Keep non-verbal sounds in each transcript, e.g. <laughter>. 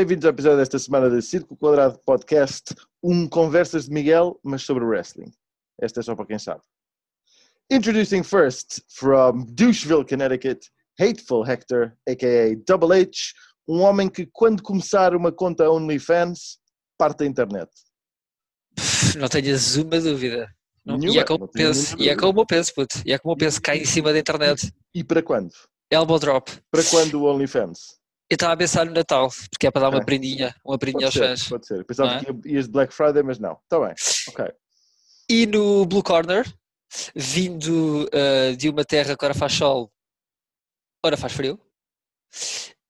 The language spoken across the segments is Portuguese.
Bem-vindos ao episódio desta semana de Círculo Quadrado Podcast, um Conversas de Miguel, mas sobre wrestling. Esta é só para quem sabe. Introducing first, from Doucheville, Connecticut, Hateful Hector, a.k.a. Double H, um homem que quando começar uma conta OnlyFans, parte da internet. Não tenhas uma dúvida. Não, Nenhuma, e é como penso, e é como eu penso, puto. E é como eu penso, cai em cima da internet. E para quando? Elbow drop. Para quando o OnlyFans? Eu estava a pensar no Natal, porque é para dar uma Ok. prendinha, uma prendinha aos Pode ser, fãs. pode ser. Pensava é? que ias de Black Friday, mas não. Está bem, ok. E no Blue Corner, vindo ah, de uma terra que ora faz sol, ora faz frio,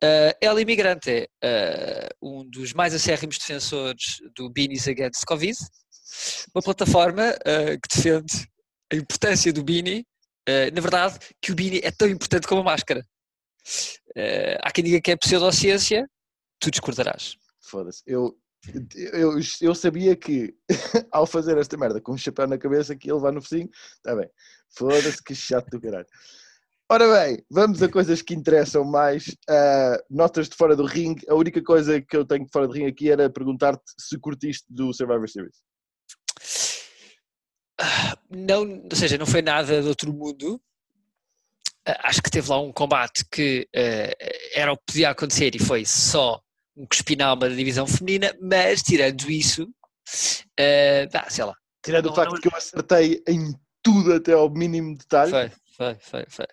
ah, ela imigrante é ah, um dos mais acérrimos defensores do Beanies Against Covid, uma plataforma ah, que defende a importância do Beanie, na verdade, que o Beanie é tão importante como a máscara. Ah, há quem diga que é pseudociência, tu discordarás. Foda-se. Eu, eu, eu sabia que <laughs> ao fazer esta merda com um chapéu na cabeça que ele vai no focinho, está bem. Foda-se, que chato do caralho. Ora bem, vamos a coisas que interessam mais. Ah, notas de fora do ringue. A única coisa que eu tenho de fora do ringue aqui era perguntar-te se curtiste do Survivor Series. não, ou seja, não foi nada de outro mundo. Acho que teve lá um combate que eh, era o que podia acontecer e foi só um cuspinalma da divisão feminina, mas tirando isso, eh, dá, sei lá, Tirando Não, o facto não- que eu acertei em tudo até ao mínimo detalhe. foi, foi, foi. foi.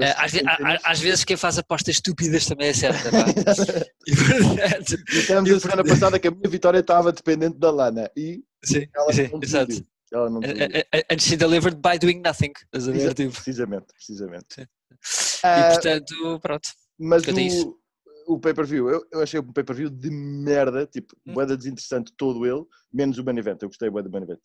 Eh, às, ve- a- às vezes quem faz apostas estúpidas também acerta, <laughs> portanto, Dissemos eu, a semana passada que a minha vitória estava dependente da Lana e sim, ela sim, não exato. And she delivered by doing nothing. Ver, tipo. Precisamente, precisamente. Sim. E Ah, portanto, pronto. mas o, o pay-per-view, eu, eu achei o pay-per-view de merda, tipo, Hum. boeda desinteressante todo ele, menos o main event. Eu gostei do main event.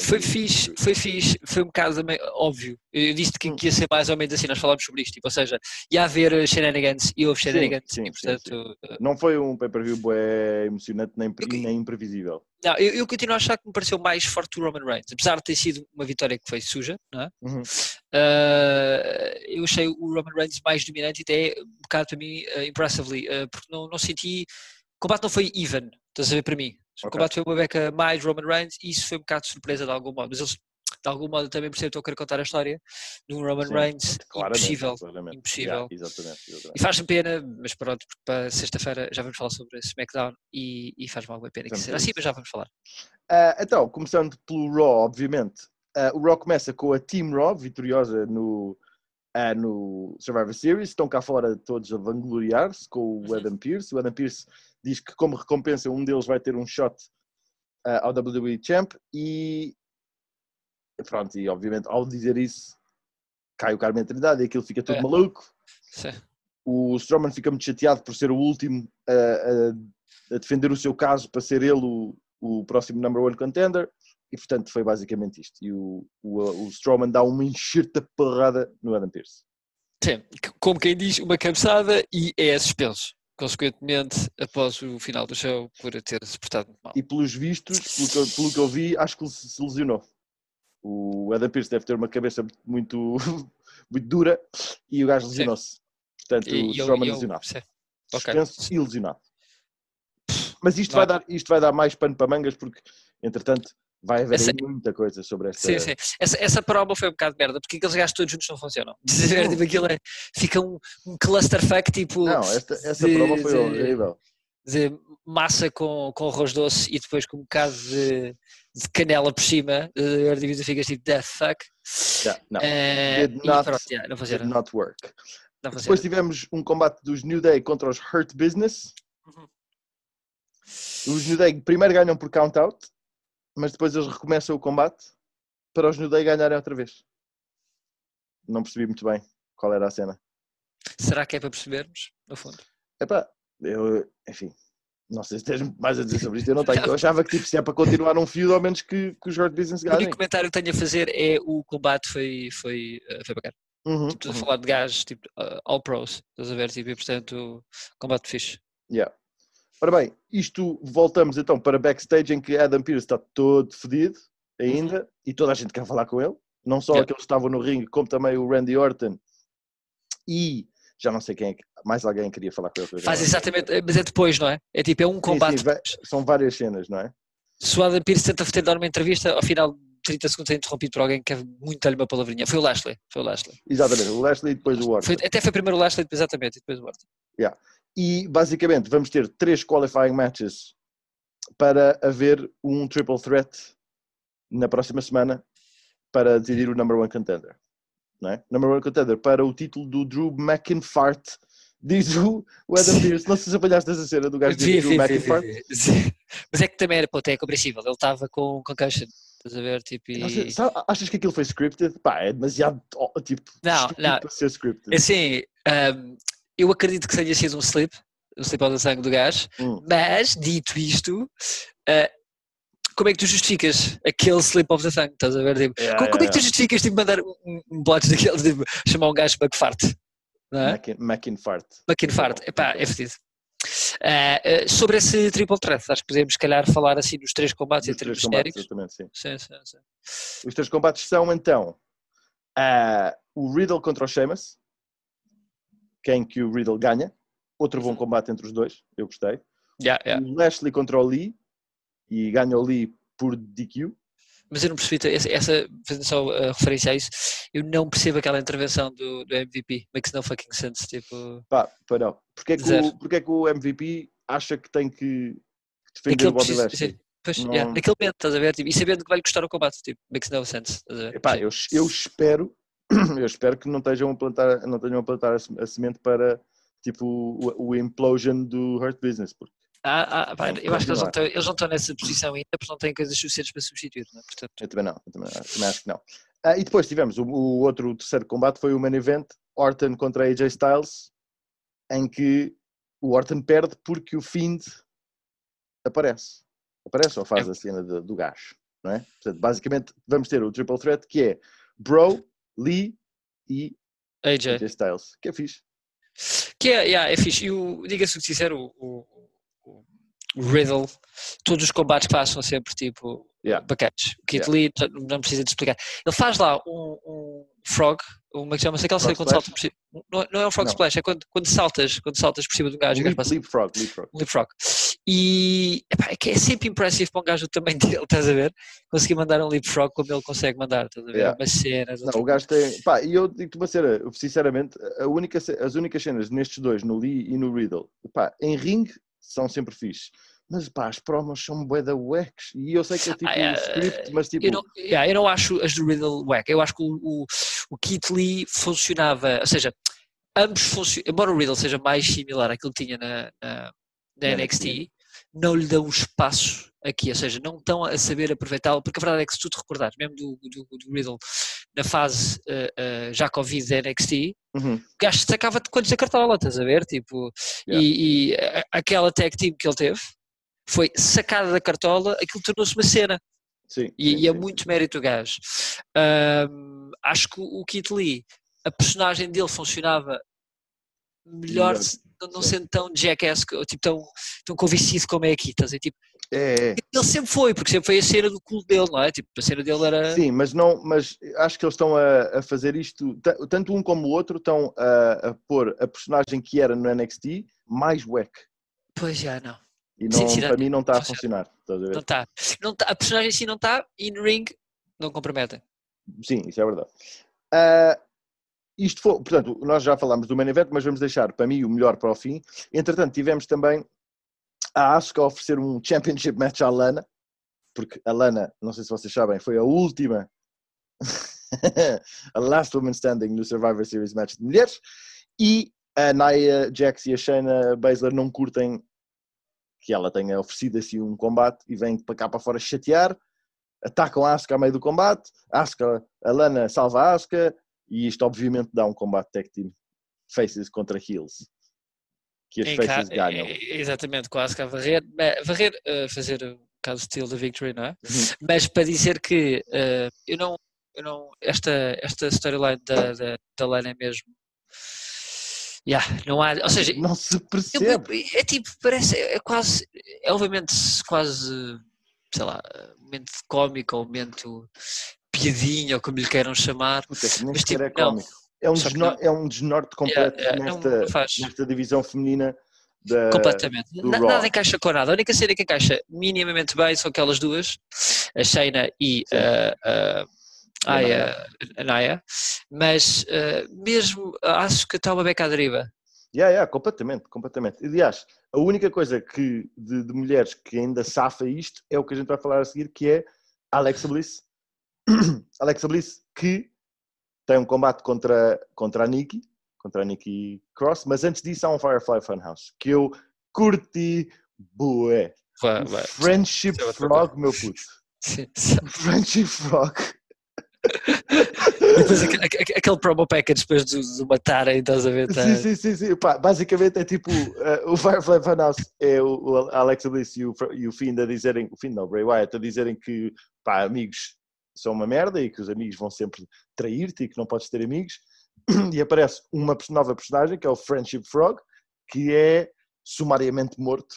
Foi e- fixe, foi fixe, foi um bocado também óbvio. Eu disse que, Hum. que ia ser mais ou menos assim, nós falámos sobre isto, tipo, ou seja, ia haver eh, shenanigans e houve Sim, shenanigans, sim, e sim, portanto. eh, Não foi um pay-per-view bué emocionante nem, nem imprevisível. Não, eu, eu continuo a achar que me pareceu mais forte o Roman Reigns, apesar de ter sido uma vitória que foi suja, não é? Uhum. Eh, eu achei o Roman Reigns mais dominante e até um bocado para mim, eh, impressively, eh, porque não, não senti. O combate não foi even, estás a ver para mim. O Ok. combate foi uma beca mais Roman Reigns e isso foi um bocado de surpresa de algum modo, mas eles de algum modo também percebo que estou a querer contar a história de um Roman Sim, Reigns Claramente, impossível. claramente. impossível. Yeah, exatamente, exatamente. E faz-me pena, mas pronto, porque para sexta-feira já vamos falar sobre SmackDown e, e faz-me alguma pena que seja assim, mas já vamos falar. Ah, então, começando pelo Raw, obviamente. Ah, o Raw começa com a Team Raw, vitoriosa no, ah, no Survivor Series. Estão cá fora todos a vangloriar-se com o Uhum. Adam Pearce. O Adam Pearce diz que, como recompensa, um deles vai ter um shot ah, ao WWE Champ. E pronto, e obviamente, ao dizer isso, cai o Carmen Trindade e aquilo fica tudo É. maluco. Sim. O Strowman fica muito chateado por ser o último a, a- a defender o seu caso para ser ele o, o próximo number one contender. E portanto foi basicamente isto. E o, o, o Strowman dá uma enxerta porrada no Adam Pearce. Sim, como quem diz, uma cabeçada e é suspenso. Consequentemente, após o final do show, por ter se portado muito mal. E pelos vistos, pelo que, eu- pelo que eu vi, acho que ele se lesionou. O Adam Pearce deve ter uma cabeça muito, <laughs> muito dura e o gajo lesionou-se. Portanto, E- o Strowman sim. Ok. Suspenso e lesionado. Mas isto Não vai, dar, isto vai dar mais pano para mangas porque, entretanto, vai haver Essa- muita coisa sobre esta. Sim, sim. Essa, essa prova foi um bocado de merda, porque aqueles gajos todos juntos não funcionam. Dizer, <laughs> tipo, aquilo é, fica um, um clusterfuck tipo Não, esta, essa de- prova foi de- horrível. de massa com, com arroz doce e depois com um bocado de, de canela por cima. Uh, a divisa ficas tipo, the fuck. Yeah, não, Eh, Did not- pronto, yeah, não did not work. Não Depois tivemos um combate dos New Day contra os Hurt Business. Uhum. Os New Day primeiro ganham por count-out, mas depois eles recomeçam o combate para os New Day ganharem outra vez. Não percebi muito bem qual era a cena. Será que é para percebermos, no fundo? Epá, eu, enfim, não sei se tens mais a dizer sobre isto. Eu não <laughs> tenho. Eu achava que tipo, se é para continuar um fio, ao menos que, que os Hurt Business O ganhem. único comentário que tenho a fazer é o combate foi, foi, eh, foi bacana. Uhum, Tipo, Estou a uhum. falar de gajos, tipo, uh, all pros, estás a ver, tipo, e portanto, combate fixe. Yeah. Ora bem, isto voltamos então para backstage em que Adam Pearce está todo fedido ainda e toda a gente quer falar com ele. Não só Yeah. aqueles que estavam no ringue, como também o Randy Orton e Já não sei quem é que, mais alguém queria falar com ele. Faz exatamente, mas é depois, não é? É tipo, é um Sim, combate. sim, vai- são várias cenas, não é? Se o Adam Pearce tenta dar uma entrevista, ao final de 30 segundos é interrompido por alguém que quer muito dar-lhe uma palavrinha. Foi o Lashley. Foi o Lashley. Exatamente, o Lashley e depois o Orton. Até foi primeiro o Lashley, exatamente, e depois o Orton. E basicamente vamos ter três qualifying matches para haver um triple threat na próxima semana para decidir o number one contender. É? Number one contender para o título do Drew McInfart, diz o, Adam Pearce. Não sei se apanhaste essa cena do gajo de Drew McInfart. <laughs> Mas é que também era, puta, é compreensível. Ele estava com concussion. Estás a ver? Tipo, e... sabe- achas que aquilo foi scripted? Pá, é demasiado tipo, Não, não. para ser scripted. Assim, ahm, eu acredito que tenha sido um slip, um slip ao sangue do gajo, Hum. mas, dito isto, ah, como é que tu justificas aquele slip of the tongue? Estás a ver? Tipo, Yeah, como, como é que tu yeah, justificas tipo, mandar um, um daquele, tipo, chamar um gajo McFart? Não yeah. é? McInfart. McInfart, epá, é fedido. Ah, sobre esse triple threat, acho que podemos, se calhar, falar assim dos três combates em Dos termos genéricos. sim. Sim, sim. Os três combates são então ah, o Riddle contra o Sheamus, quem que o Riddle ganha. Outro bom combate entre os dois, eu gostei. Yeah, yeah. O Lashley contra o Lee e ganha Lee por DQ. Mas eu não percebi, essa, essa fazendo só a referência a isso, eu não percebo aquela intervenção do, do MVP. Makes no fucking sense. Tipo, Pá, pá, não. Porquê é, que Zero. o, porquê é que o MVP acha que tem que defender Naquele o Bobby preciso- Lashley? sim, pois, Não- yeah, naquele momento, estás a ver? Tipo, e sabendo que vai-lhe custar o combate. Tipo, makes no sense. Epá, Sim. eu, eu espero, <clears throat> eu espero que não estejam a plantar, não tenham a plantar a semente para tipo o, o implosion do Hurt Business, porque Ah, ah, eu acho que eles não, estão, eles não estão nessa posição ainda porque não têm coisas suficientes para substituir. Não é? Portanto, eu também não, eu também, também acho que não. Ah, e depois tivemos o, o outro o terceiro combate foi o main event, Orton contra AJ Styles, em que o Orton perde porque o Fiend aparece. Aparece ou faz É. a cena de- do gajo, não é? Portanto, basicamente vamos ter o triple threat que é Bro, Lee e AJ. AJ Styles, que é fixe. Que é, yeah, é fixe. E diga-se o que o, o Riddle, todos os combates que faz são sempre tipo Yeah. bacanas. O Kit Yeah. Lee não precisa de explicar. Ele faz lá um, um frog, uma que chama-se aquele Frog quando salta por cima. Não, não é um frog Não. splash, é quando, quando saltas, quando saltas por cima de um gajo o gajo Leap, leapfrog, leapfrog. um leapfrog. E epá, é é sempre impressivo para um gajo do tamanho <laughs> dele, estás a ver? Conseguir mandar um leapfrog como ele consegue mandar, estás a ver? Yeah. Umas cenas. Não, o gajo tem. Pá, e eu digo-te uma cena, sinceramente, única, as únicas cenas nestes dois, no Lee e no Riddle, pá, em ring são sempre fixe. Mas pá, as promos são bué da wax. E eu sei que é tipo Ah, é, script, mas tipo. Eu não, yeah, eu não acho as do Riddle wack. Eu acho que o, o, o Lee funcionava, ou seja, ambos funcionam, embora o Riddle seja mais similar àquilo que tinha na, na, na Na NXT, não lhe dão espaço aqui, ou seja, não estão a saber aproveitá-lo, porque a verdade é que se tu te recordares, mesmo do, do, do Riddle, na fase eh, eh, já Covid da NXT, Uhum. o gajo sacava de quantos da cartola, estás a ver? Tipo, Yeah. e, e a- aquela tag team que ele teve foi sacada da cartola, aquilo tornou-se uma cena. Sim, E, sim, e é sim. muito mérito do gajo. Ahm, acho que o o Kit Lee, a personagem dele funcionava melhor, não, sendo tão jackass, ou tipo tão, tão convencido como é aqui. Estás a ver? Tipo, É, ele sempre foi, porque sempre foi a cena do culo dele, não é? Tipo, a cena dele era. Sim, mas não, mas acho que eles estão a, a fazer isto, ta- tanto um como o outro estão a, a pôr a personagem que era no NXT mais wack. Pois já, não. E não, sim, para mim não está a funciona. funcionar. Estás a ver? Não está. Não tá, a personagem em si não está, e no ring não comprometem. Sim, isso é verdade. Ah, isto foi, portanto, nós já falámos do main event, mas vamos deixar para mim o melhor para o fim. Entretanto, tivemos também a Asuka a oferecer um championship match à Lana, porque a Lana, não sei se vocês sabem, foi a última, <laughs> a last woman standing no Survivor Series match de mulheres, e a Nia Jax e a Shayna Baszler não curtem que ela tenha oferecido assim um combate e vêm para cá para fora chatear, atacam a Asuka ao meio do combate, a Asuka, a Lana salva a Asuka e isto obviamente dá um combate tag team faces contra heels que as ca- ganham. Exatamente, quase que a varrer, varrer eh, fazer o caso steal da victory, não é? Uhum. Mas para dizer que eh, eu não, eu não esta, esta storyline da, da, da Lana é mesmo. Yeah, não há, ou seja, Não se percebe. é tipo, parece, é quase, é obviamente quase, sei lá, momento cómico ou momento piadinha ou como lhe queiram chamar, Puta, mas tipo, é não. cómico. É um, desno- é um desnorte completo yeah, não- nesta, não faz. nesta divisão feminina da, Completamente. Na- nada encaixa com nada. A única cena que encaixa minimamente bem são aquelas duas, a Shayna e Sim. uh, uh, ai, Naya. a- a Naya. Mas uh, mesmo acho que está uma beca à deriva. Yeah, yeah, completamente, completamente. Aliás, a única coisa que de, de mulheres que ainda safa isto é o que a gente vai falar a seguir, que é a Alexa Bliss. <clears throat> Alexa Bliss que tem um combate contra, contra a Nikki, contra a Nikki Cross, mas antes disso há um Firefly Funhouse, que eu curti bué. Vai, vai. Friendship Isso é Frog, meu puto. <laughs> Sim, sim. <laughs> Friendship Frog. Depois aque- aque- aquele promo package depois de, de matarem, estás a ver? Tá? Sim, sim, sim, sim. Pá, basicamente é tipo uh, o Firefly Funhouse é o, o Alexa Bliss e o, e o Finn a dizerem, o Finn não, o Bray Wyatt a dizerem que pá, amigos são uma merda e que os amigos vão sempre trair-te e que não podes ter amigos. <clears throat> E aparece uma nova personagem que é o Friendship Frog, que é sumariamente morto.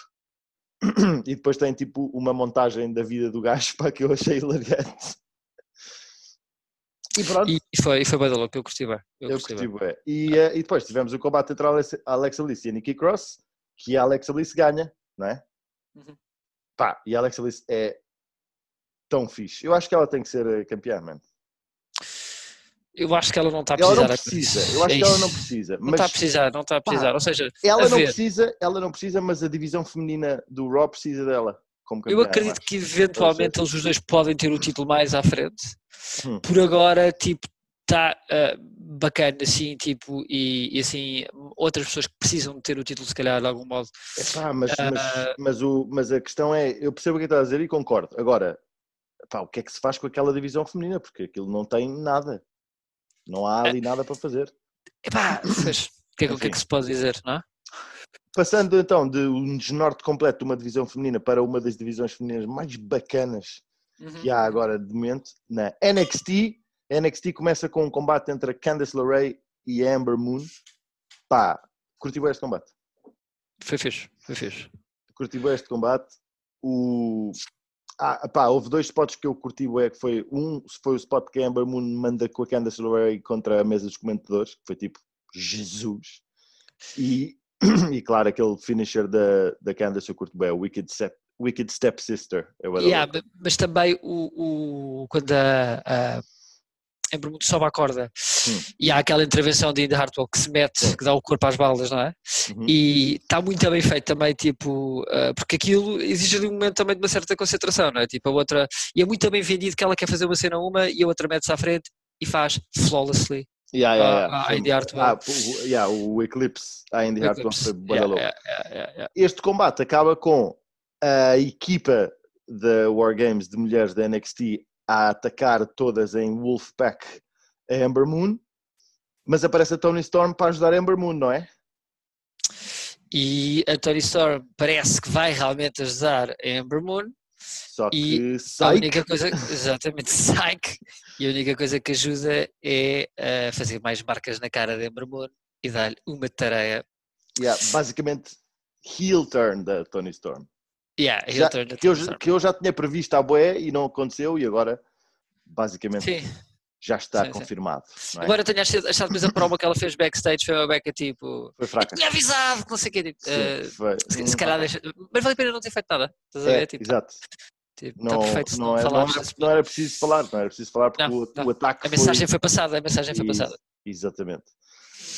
<clears throat> E depois tem tipo uma montagem da vida do gajo <laughs> para que eu achei hilariante. E pronto. E, foi, e foi bem da louco, eu curti bem. Eu, Eu curti bem. E, eh, e depois tivemos o combate entre a Alex- a Alexa Bliss e a Nikki Cross, que a Alexa Bliss ganha, não é? Uhum. Pá, e a Alexa Bliss é tão fixe. Eu acho que ela tem que ser eh, campeã, mano. Eu acho que ela não está a Ela precisar. não a- precisa. Eu acho É que ela não precisa. Não está a Mas precisar, não está a pá, precisar. Ou seja, ela não ver. precisa, ela não precisa, mas a divisão feminina do Raw precisa dela como campeã. eu acredito que eventualmente eles os dois podem ter o título mais à frente. Hum. Por agora, tipo, está bacana assim, tipo, e, e assim, outras pessoas que precisam de ter o título, se calhar, de algum modo. Epá, mas, mas, Ah. mas, o, mas a questão é, eu percebo o que estás a dizer e concordo. Agora, epá, o que é que se faz com aquela divisão feminina? Porque aquilo não tem nada. Não há ali nada para fazer. Epá, pois, o que, é, que- o que é que se pode dizer, não é? Passando então de um desnorte completo de uma divisão feminina para uma das divisões femininas mais bacanas que há agora de momento, na NXT. A NXT começa com um combate entre a Candice LeRae e a Amber Moon. Pá, curti bem este combate. Foi fixe, foi fixe. Curti bem este combate. O... Ah, pá, houve dois spots que eu curti bem, que foi um, foi o spot que a Amber Moon manda com a Candice LeRae contra a mesa dos comentadores, que foi tipo, Jesus. E, <clears throat> e claro, aquele finisher da, da Candice eu curto bem, o Wicked, Step, Wicked Step Sister. É Yeah, mas também o, o, quando a, a Amber Moon sobe à corda e há aquela intervenção de Indy Hartwell que se mete, que dá o corpo às balas, não é? Uhum. E está muito bem feito também, tipo, ah, porque aquilo exige ali um momento também de uma certa concentração, não é? Tipo, a outra, e é muito bem vendido que ela quer fazer uma cena uma e a outra mete-se à frente e faz flawlessly. Yeah, yeah, Ah, yeah. ah, Foi- Indy Hartwell. ah, o, yeah, o Eclipse a Indy Hartwell foi yeah, yeah, yeah. Este combate acaba com a equipa da War Games de mulheres da NXT a atacar todas em Wolfpack a Amber Moon, mas aparece a Tony Storm para ajudar a Amber Moon, não é? E a Tony Storm parece que vai realmente ajudar a Amber Moon. Só E que A sai. única coisa, exatamente, <laughs> psych, e a única coisa que ajuda é ah, fazer mais marcas na cara de Amber Moon e dar-lhe uma tareia. Yeah, basicamente, heel turn da Tony Storm. Yeah, Já- que, eu, que eu já tinha previsto à boé e não aconteceu, e agora, basicamente, Sim, já está sim, sim. confirmado. não é? embora tenha achado achado depois a promo que ela fez backstage foi uma beca tipo. Foi fraca. tinha avisado que não sei o quê. Tipo, Sim, foi. se, se calhar deixa. Mas vale a pena não ter feito nada. Estás a É, ver? Tipo, exato. tipo, Não, está perfeito não, não, é- não falarmos era, não era preciso falar, não era preciso falar porque Não, o, não. o ataque A mensagem foi... foi passada, a mensagem foi Isso, passada. Exatamente.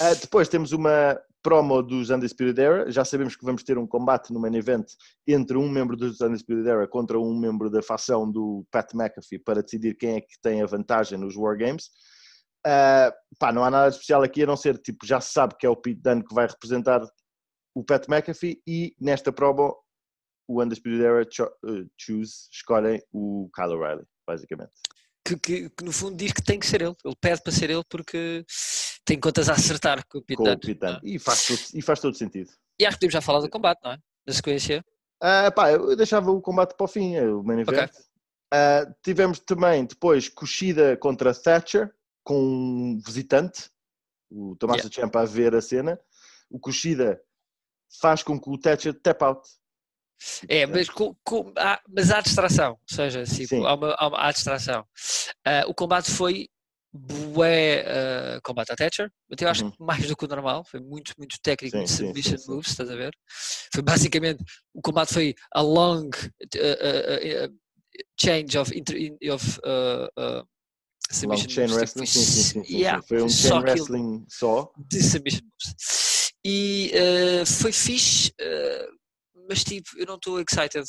Ah, depois temos uma promo dos Undisputed Era. Já sabemos que vamos ter um combate no main event entre um membro dos Undisputed Era contra um membro da facção do Pat McAfee para decidir quem é que tem a vantagem nos War Games. Ah, pá, não há nada especial aqui a não ser, tipo, já se sabe que é o Pete Dunne que vai representar o Pat McAfee e nesta promo o Undisputed Era cho- eh, choose, escolhem o Kyle O'Reilly, basicamente. Que, que- que no fundo diz que tem que ser ele. Ele pede para ser ele porque tem contas a acertar com o Pete com o é? E faz, todo, e faz todo sentido. E acho que podemos já falar do combate, não é? Na sequência. Ah, pá, eu deixava o combate para o fim, é o main event. Ah, tivemos também depois Kushida contra Thatcher, com um visitante, o Tommaso Yeah. Ciampa a ver a cena. O Kushida faz com que o Thatcher tap out. É, mas, com- com- há, mas há distração, ou seja, tipo, Sim. há, uma, há, uma- há distração. Ah, o combate foi bué uh, combate a Thatcher, mas eu acho Uhum. que mais do que o normal, foi muito, muito técnico, Sim, muito submission sim, sim. moves, estás a ver? Foi basicamente, o combate foi a long uh, uh, change of, inter, in- of uh, Long submission chain moves, tipo, wrestling, foi sim, sim, yeah, Foi um chain wrestling só. de submission moves. E foi fixe, mas tipo, eu não estou excited.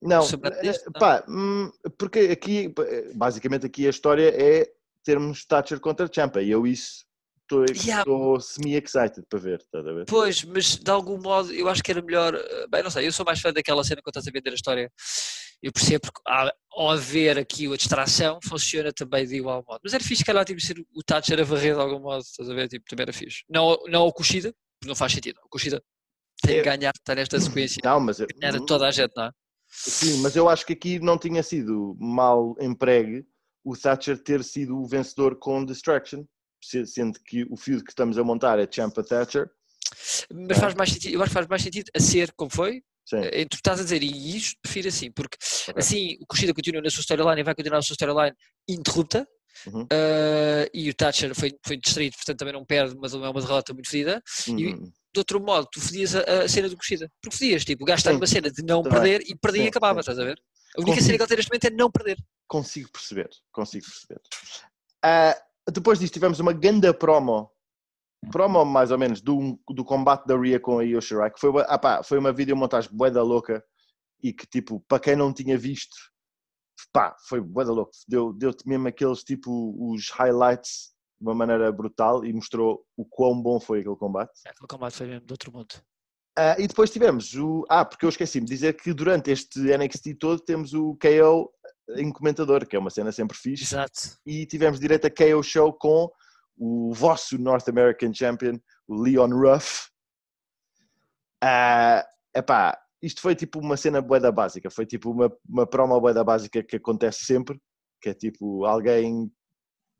Não, eh, pá, hum, porque aqui, eh, basicamente aqui a história é termos Thatcher contra Champa e eu isso estou Yeah. semi-excited para ver, estás a ver? Pois, mas de algum modo eu acho que era melhor. eh, Bem, não sei, eu sou mais fã daquela cena quando estás a vender a história. Eu percebo há- ao haver aqui a distração, funciona também de igual modo. Mas era fixe, calhar, tipo, ser o Thatcher a varrer de algum modo, estás a ver? Tipo, também era fixe. Não, não o Kushida, porque não faz sentido. O Kushida tem É. que ganhar, está nesta sequência. Não, mas, eu- Ganhar a toda a gente, não é? sim, mas eu acho que aqui não tinha sido mal empregue o Thatcher ter sido o vencedor com Distraction, se- sendo que o feud que estamos a montar é Champa Thatcher. Mas faz mais sentido, eu acho que faz mais sentido a ser como foi. Sim, Eh, Tu estás a dizer, e isto prefiro assim, porque ok. assim o Kushida continua na sua storyline e vai continuar a sua storyline interrupta. Uhum. Uh, e o Thatcher foi, foi distraído, portanto também não perde, mas é uma derrota muito fedida. e- Uhum. De outro modo, tu fedias a, a cena do Kushida. Porque fedias, tipo, Sim. numa cena de não Também. perder e Sim, e acabava, sim. estás a ver? A única Consigo. cena que ele tem neste momento é não perder. Consigo perceber, consigo perceber. Ah, depois disto tivemos uma ganda promo, promo mais ou menos, do, do combate da Rhea com a Io Shirai, que foi, uma- ah foi uma videomontagem bué da louca e que tipo, para quem não tinha visto, pá, foi bué da louca. Deu- Deu-te mesmo aqueles tipo, os highlights de uma maneira brutal e mostrou o quão bom foi aquele combate. Aquele combate foi mesmo de outro mundo. Ah, e depois tivemos o. Ah, porque eu esqueci-me de dizer que durante este NXT todo temos o KO em comentador, que é uma cena sempre fixe. Exato. E tivemos direito a KO Show com o vosso North American Champion, o Leon Ruff. Ah, epá, isto foi tipo uma cena boeda básica, foi tipo uma, uma promo boeda básica que acontece sempre, que é tipo alguém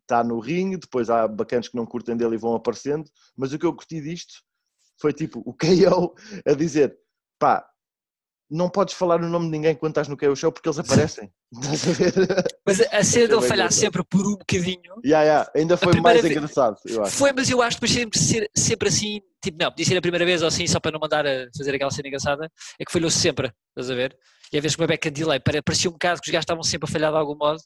está no ringue, depois há bacanas que não curtem dele e vão aparecendo, mas o que eu curti disto foi tipo o KO a dizer, pá, não podes falar o nome de ninguém quando estás no KO Show porque eles aparecem. <laughs> Estás a ver? Mas a cena Achei dele falhar sempre por um bocadinho Yeah, yeah. Ainda foi mais vez- engraçado, foi, mas eu acho que depois sempre, ser, sempre assim, tipo, não, podia ser a primeira vez ou assim, só para não mandar a fazer aquela cena engraçada, é que falhou sempre, estás a ver? E às vezes com uma de delay, pare- parecia um bocado que os gajos estavam sempre a falhar de algum modo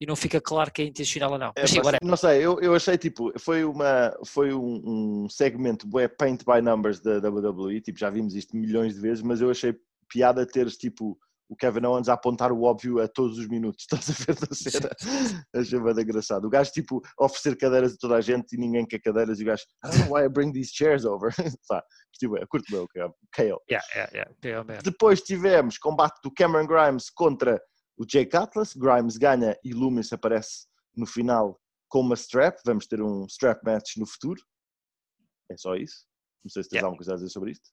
e não fica claro que é intencional ou não. É, Mas sim, agora não sei, eu, eu achei tipo, foi, uma, foi um, um segmento bué paint by numbers da WWE, tipo, já vimos isto milhões de vezes, mas eu achei piada teres tipo o Kevin Owens a apontar o óbvio a todos os minutos, <laughs> estás a ver da cena? <laughs> Achei bem engraçado. O gajo tipo oferecer cadeiras a toda a gente e ninguém quer cadeiras e o gajo, I don't know why I bring these chairs over. <laughs> Pá, curti bué, curto bem o KO. Yeah, yeah, yeah. Depois tivemos combate do Cameron Grimes contra o Jake Atlas. Grimes ganha e Loomis aparece no final com uma strap. Vamos ter um strap match no futuro. É só isso. Não sei se tens Yeah. alguma coisa a dizer sobre isto.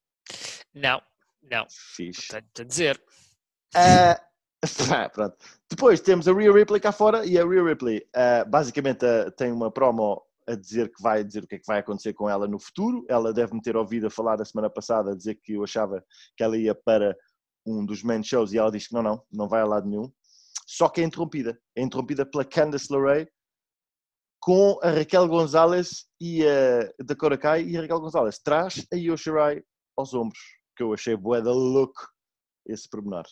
Não, não, Fixe. tenho a dizer. <laughs> Pá, pronto. Depois temos a Rhea Ripley cá fora e a Rhea Ripley ah, basicamente ah, tem uma promo a dizer que vai dizer o que é que vai acontecer com ela no futuro. Ela deve-me ter ouvido a falar a semana passada, a dizer que eu achava que ela ia para um dos main shows e ela diz que não, não, não vai a lado nenhum. Só que é interrompida. É interrompida pela Candice LeRae com a Raquel Gonzalez e a Dakota Kai e a Raquel Gonzalez traz a Io Shirai aos ombros, que eu achei bué da look esse pormenor.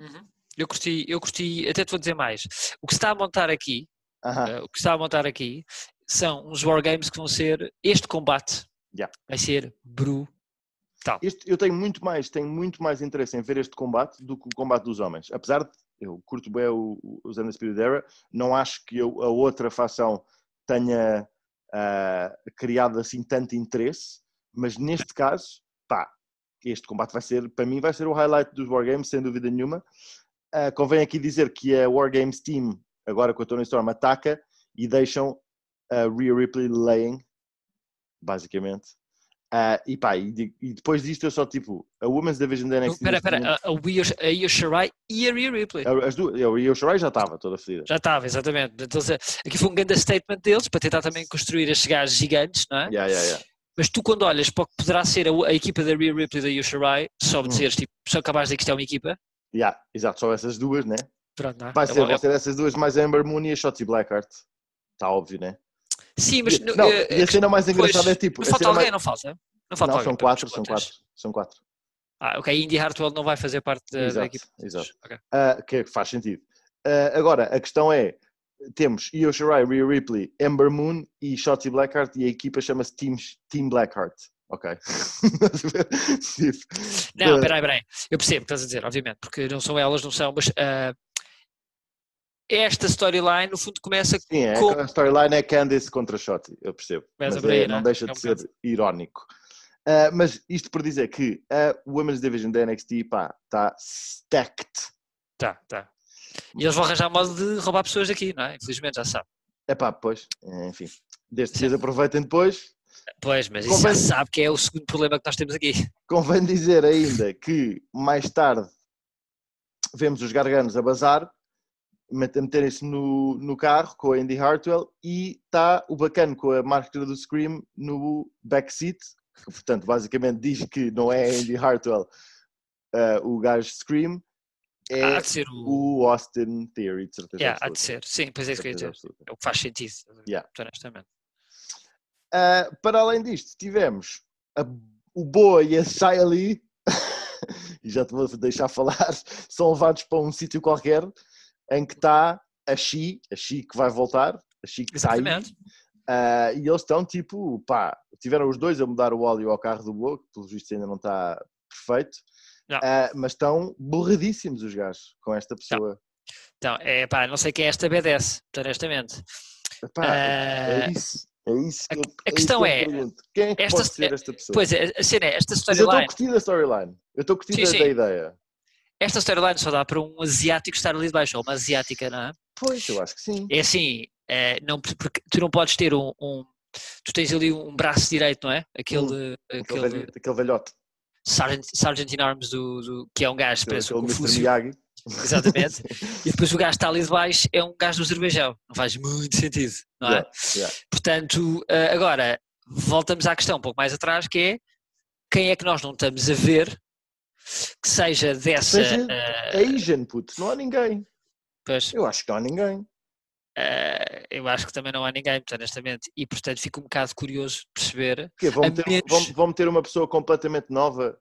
Uhum. Eu curti, eu curti, até te vou dizer mais. O que se está a montar aqui, eh, o que se está a montar aqui, são uns wargames que vão ser, este combate Yeah. vai ser brutal. Este, eu tenho muito mais, tenho muito mais interesse em ver este combate do que o combate dos homens. Apesar de eu curto bem o, o- os Undisputed Era, não acho que eu- a outra facção tenha ah, criado assim tanto interesse, mas neste caso, este combate vai ser, para mim, vai ser o highlight dos Wargames, sem dúvida nenhuma. Ah, convém aqui dizer que a Wargames Team, agora com a Tony Storm, ataca e deixam a Rhea Ripley laying, basicamente. Ah, e pá, e, di- e depois disto eu só tipo, a Women's Division da NXT. Espera, espera, a, a Io- a Io Shirai e a Rhea Ripley. As duas, eu e o Shirai já estava toda fedida. Já estava, exatamente. Então, aqui foi um grande statement deles para tentar também construir estes gajos gigantes, não é? Yeah, yeah, yeah. Mas tu, quando olhas para o que poderá ser a, a equipa da Rhea Ripley e da Io Shirai, só Hum. dizeres, tipo, só acabaste de dizer que isto é uma equipa, Yeah, exato, só essas duas, né? Pronto, não é? Vai É ser, uma- vão ser essas duas mais a Ember Moon e a Shotzi Blackheart. Está óbvio, né? Sim, mas não, eh, e a cena mais pois, engraçada é tipo. a falta alguém, mais- não falta? Não falta Não, alguém são quatro, são quatro. São quatro. Ah, ok. Indy Hartwell não vai fazer parte da, da Exato, equipa. exato. Ok. Ah, que faz sentido. Ah, agora, a questão é: temos Io Shirai, Rhea Ripley, Ember Moon e Shotzi Blackheart e a equipa chama-se Team, Team Blackheart. Ok. <laughs> Não, peraí, peraí. Eu percebo o que estás a dizer, obviamente, porque não são elas, não são, mas ah, esta storyline, no fundo, começa Sim, é, com- a storyline é Candice contra Shotzi, eu percebo. Começa Mas por aí, é- não deixa É um de ser irónico. Ah, mas isto por dizer que a Women's Division da NXT, pá, está stacked. Tá, tá. E eles vão arranjar modo de roubar pessoas daqui, não é? Infelizmente, já sabe. É pá, pois, enfim. Desde que aproveitem depois, Pois, mas isso Convém- já sabe que é o segundo problema que nós temos aqui. <laughs> Convém dizer ainda que mais tarde vemos os garganos a bazar, meterem-se no, no carro com a Indy Hartwell e está o bacana com a máscara do Scream no backseat, que portanto basicamente diz que não é a Indy Hartwell ah, o gajo Scream, é há de ser o. o Austin Theory, de certeza Yeah, há de ser. Sim, pois é isso que eu ia dizer. absoluta. É o que faz sentido. Yeah. honestamente. Ah, para além disto, tivemos a- o Boa e a Shia Lee, <laughs> e já te vou deixar falar, <laughs> são levados para um sítio qualquer em que está a Xi, a Xi que vai voltar, a Xi que está aí, Exatamente. ah, e eles estão tipo, pá, tiveram os dois a mudar o óleo ao carro do Boa, que pelo visto ainda não está perfeito, ah, mas estão borradíssimos os gajos com esta pessoa. Então, é pá, não sei quem é esta BDS, honestamente. Pá, é Ah, isso. É isso a- que eu, a questão que eu é. Quem é que esta- pode ser esta pessoa? Pois é, a cena é, esta Mas eu estou a storyline, storyline. Eu estou a da, sim. da ideia. esta storyline só dá para um asiático estar ali de baixo, ou uma asiática, não é? Pois, eu acho que sim. É assim, é, não, porque tu não podes ter um, um- Tu tens ali um braço direito, não é? Aquele, Aquele, aquele velho- aquele velhote. Sergeant, Sergeant in Arms do, do- que é um gajo, parece Mr. Confúcio. Exatamente. <laughs> E depois o gajo que está ali de baixo é um gajo do Azerbaijão. Não faz muito sentido, não é? Yeah, yeah. Portanto, eh, agora, voltamos à questão um pouco mais atrás, que é quem é que nós não estamos a ver que seja dessa. Seja- É Asian, puto. Não há ninguém. pois, Eu acho que não há ninguém. Eh, eu acho que também não há ninguém, muito honestamente, e portanto fico um bocado curioso de perceber. Vão, meter, menos- vão, vão meter uma pessoa completamente nova.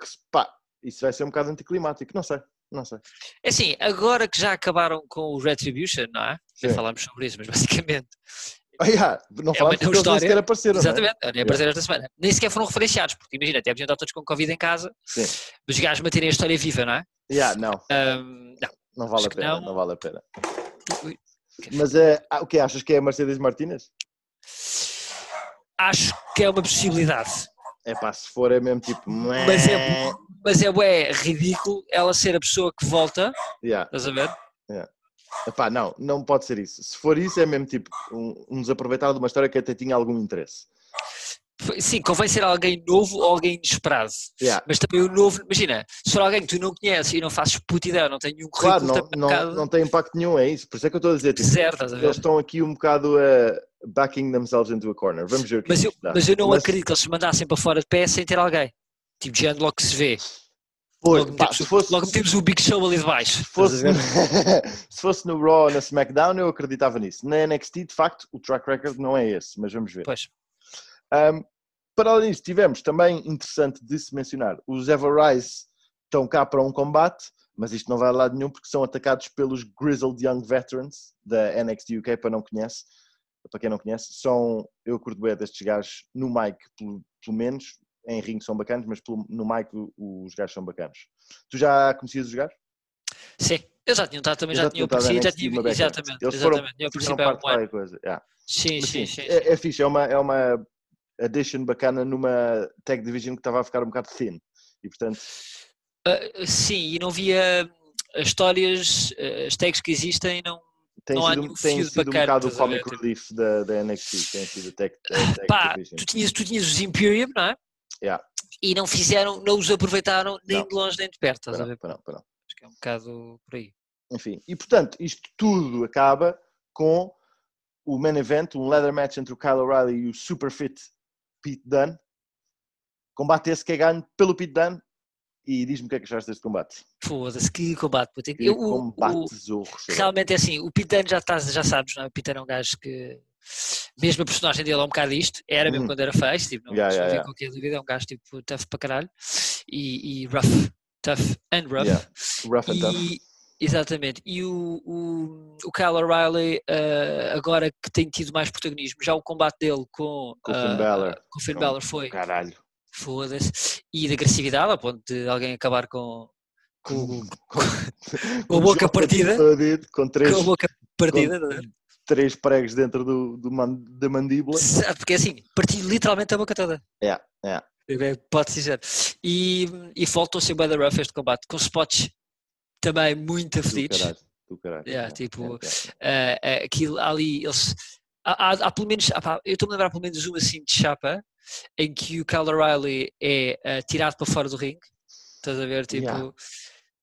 Que, se- pá, isso vai ser um bocado anticlimático. Não sei. Não sei. É assim, agora que já acabaram com o Retribution, não é? Já falámos sobre isso, mas basicamente. Ah, yeah, não É falamos uma eles nem história. sequer apareceram. não é? Exatamente, nem apareceram esta semana. Nem sequer foram referenciados, porque imagina, até estar todos com Covid em casa, Sim. mas os gajos manterem a história viva, não é? Yeah, não, Ahm, não. não vale a pena. não. Não. vale a pena. Mas é, ah, o que achas que é a Mercedes Martinez? Acho que é uma possibilidade. É pá, se for é mesmo tipo. Mas é, mas é bué ridículo ela ser a pessoa que volta, Yeah. estás a ver? Epá, não, não pode ser isso. Se for isso, é mesmo tipo um, um desaproveitado de uma história que até tinha algum interesse. Sim, convém ser alguém novo ou alguém inesperado. Yeah. Mas também o novo, imagina, se for alguém que tu não conheces e não fazes puta ideia, não tem nenhum Claro, currículo, não, um não, bocado não tem impacto nenhum, é isso. Por isso é que eu estou a dizer, tipo, estás a ver? eles estão aqui um bocado a backing themselves into a corner. Vamos ver o que Mas eu, mas eu não Mas- acredito que eles se mandassem para fora de pé sem ter alguém. Tipo, género logo que se vê. Pois, logo, pá, metemos, se o- fosse, logo metemos o Big Show ali de baixo. se fosse, <laughs> se fosse no Raw ou na SmackDown, eu acreditava nisso. Na NXT, de facto, o track record não é esse, mas vamos ver. Pois. Um, para além disso, tivemos também interessante de se mencionar: os Ever Rise estão cá para um combate, mas isto não vai a lado nenhum porque são atacados pelos Grizzled Young Veterans da NXT UK. Para, não conhece, para quem não conhece, são eu curto bem destes gajos no mic, pelo, pelo menos. Em ringue são bacanas, mas pelo- no mic os gajos são bacanas. Tu já conhecias os gajos? Sim, eu já tinha estado também, já, Eu tinha aparecido, já tinha beca. exatamente, Eles foram, exatamente. Eu participei há parte de um ano. coisa. yeah. Sim, Mas sim, sim. sim. É, é fixe, é uma, é uma addition bacana numa tag division que estava a ficar um bocado thin. E portanto, Ah, sim, e não via as histórias, ah, as tags que existem, não. tem Não há sido, nenhum tem sido um bacana, bocado o comic relief da, da NXT. Tem sido a tag, a tag Pá, division. tu tinhas, tu tinhas os Imperium, não é? Yeah. E não fizeram, não os aproveitaram nem Não. de longe nem de perto, estás Para a não, ver? para não, não. Acho que é um bocado por aí. Enfim, e portanto, isto tudo acaba com o main event, um leather match entre o Kyle O'Reilly e o super fit Pete Dunne. Combate esse que é ganho pelo Pete Dunne e diz-me o que é que achaste deste combate. Foda-se, que combate. puta. Que Eu- combate o- zorro. realmente é assim, o Pitano já, estás, já sabes, não é? O Pitano é um gajo que, mesmo a personagem dele é um bocado isto, era mesmo Hum. quando era face, tipo, não, Yeah, yeah, yeah. qualquer dúvida, é um gajo tipo tough para caralho e, e rough, tough and rough. Yeah. Rough and tough. Exatamente, e o, o, o Kyle O'Reilly, eh, agora que tem tido mais protagonismo, já o combate dele com, Com o Finn eh, Balor. com o Finn Com- Balor foi Caralho. foda-se, e de agressividade, a ponto de alguém acabar com, com, Com, com <laughs> a boca partida, Com três, com a boca partida, a ver? três pregos dentro do, do man- da mandíbula. Porque assim, parti literalmente a boca toda. É, é. Pode dizer. E, e faltou ser bué da rough este combate, com spots também muito Do aflitos. caralho. Do caralho. Yeah, tipo, é, eh, aquilo ali, eles. Há, há- há pelo menos, eu estou-me a lembrar pelo menos uma assim de chapa em que o Kyle O'Reilly é eh, tirado para fora do ringue. Estás a ver? Tipo. Yeah.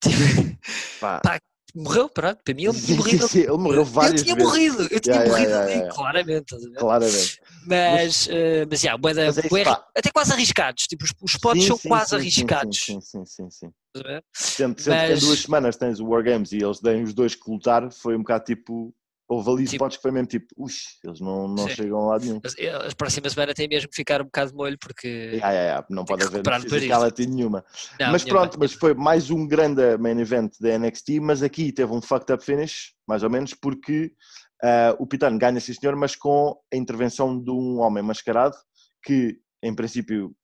<laughs> tipo, Pá. Pá, morreu, pronto. Para mim ele tinha morrido. sim, ele morreu várias eu tinha vezes. morrido, eu tinha Yeah, morrido yeah, ali, yeah. claramente. Claramente. Mas, eh, mas, yeah, bué da- Mas é pá. até quase arriscados. Tipo, os, os spots Sim, são sim, quase sim, arriscados. Sim, sim, sim, sim. ver? Sendo, sendo que em Mas- duas semanas tens o Wargames e eles têm os dois que lutar, foi um bocado tipo. Houve ali Tipo- spots que foi mesmo tipo, ux, eles não, não Sim. chegam a lado nenhum. Mas, eh, a próxima semana tem mesmo que ficar um bocado de molho porque. Yeah, yeah, yeah, Não pode haver physicality nenhuma. Não, mas nenhuma. pronto, mas foi mais um grande main event da NXT, mas aqui teve um fucked up finish, mais ou menos, porque ah, o Pitano ganha sim senhor, mas com a intervenção de um homem mascarado que em princípio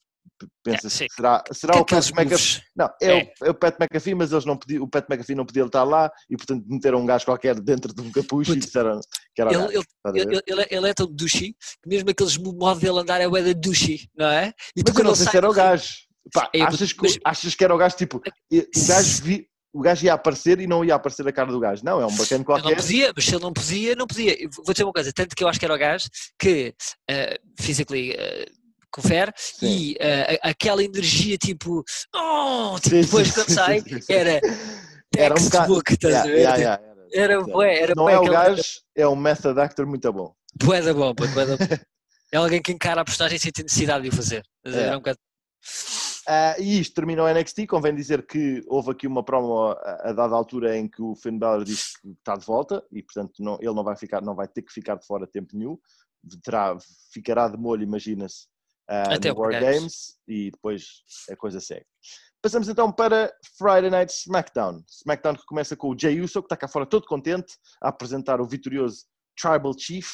pensa que será, será Que o Pat McAfee. Não, é, É. O, é o Pat McAfee, mas eles não podiam, o Pat McAfee não podia estar lá e portanto meteram um gajo qualquer dentro de um capucho e disseram que era o Ele, ele, ele, ele, ele é tão douchey que mesmo aqueles mo- modo dele andar é bué da douchey, não é? E Mas eu não sei se era o gajo. Pá, É, achas, que, mas- achas que era o gajo tipo, e- o gajo, vi- o gajo ia aparecer e não ia aparecer a cara do gajo. Não, é um bacana Ele não qualquer. podia, mas se ele não podia, não podia. Vou dizer uma coisa, tanto que eu acho que era o gajo que uh, physically uh, confere Sim. e uh, aquela energia tipo, oh, tipo Sim, depois sim, quando sai, era Era um textbook, estás Yeah, a ver? yeah, Tipo, yeah, era. Era bué, era não bué é o gajo, é um method actor muito bom. Bué da bom, bué da bom. É alguém que encara a personagem sem ter necessidade de o fazer. É. Um bocado- Ah, e isto terminou o NXT. Convém dizer que houve aqui uma promo a, a dada altura em que o Finn Balor disse que está de volta e, portanto, não- ele não vai, ficar, não vai ter que ficar de fora tempo nenhum. Terá, ficará de molho, imagina-se, ah, Até no War Games. Games e depois a coisa segue. Passamos então para Friday Night SmackDown. SmackDown que começa com o Jey Uso, que está cá fora todo contente a apresentar o vitorioso Tribal Chief.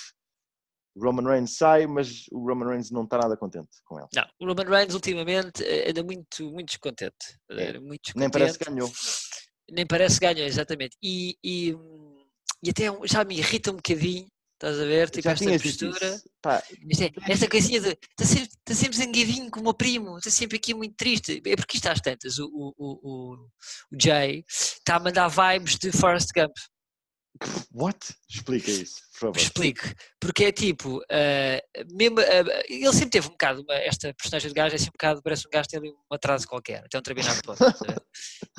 Roman Reigns sai, mas o Roman Reigns não está nada contente com ele. Não, o Roman Reigns ultimamente eh, anda muito, muito descontente. É. Era Muito Nem descontente. parece que ganhou. Nem parece que ganhou, exatamente. E, e, hum, e até um- já me irrita um bocadinho, estás a ver? Tipo, esta postura. Pá, é, esta coisinha de. Está sempre, está sempre com o meu primo, está sempre aqui muito triste. É porque isto às tantas, o, o, o, o, Jay está a mandar vibes de Forrest Gump. What? Explica isso, por favor. Explico. Porque é tipo, eh, mesmo, eh, ele sempre teve um bocado, uma- esta personagem de gajo é sempre um bocado, parece um gajo que tem ali um atraso qualquer, até um determinado ponto. ver?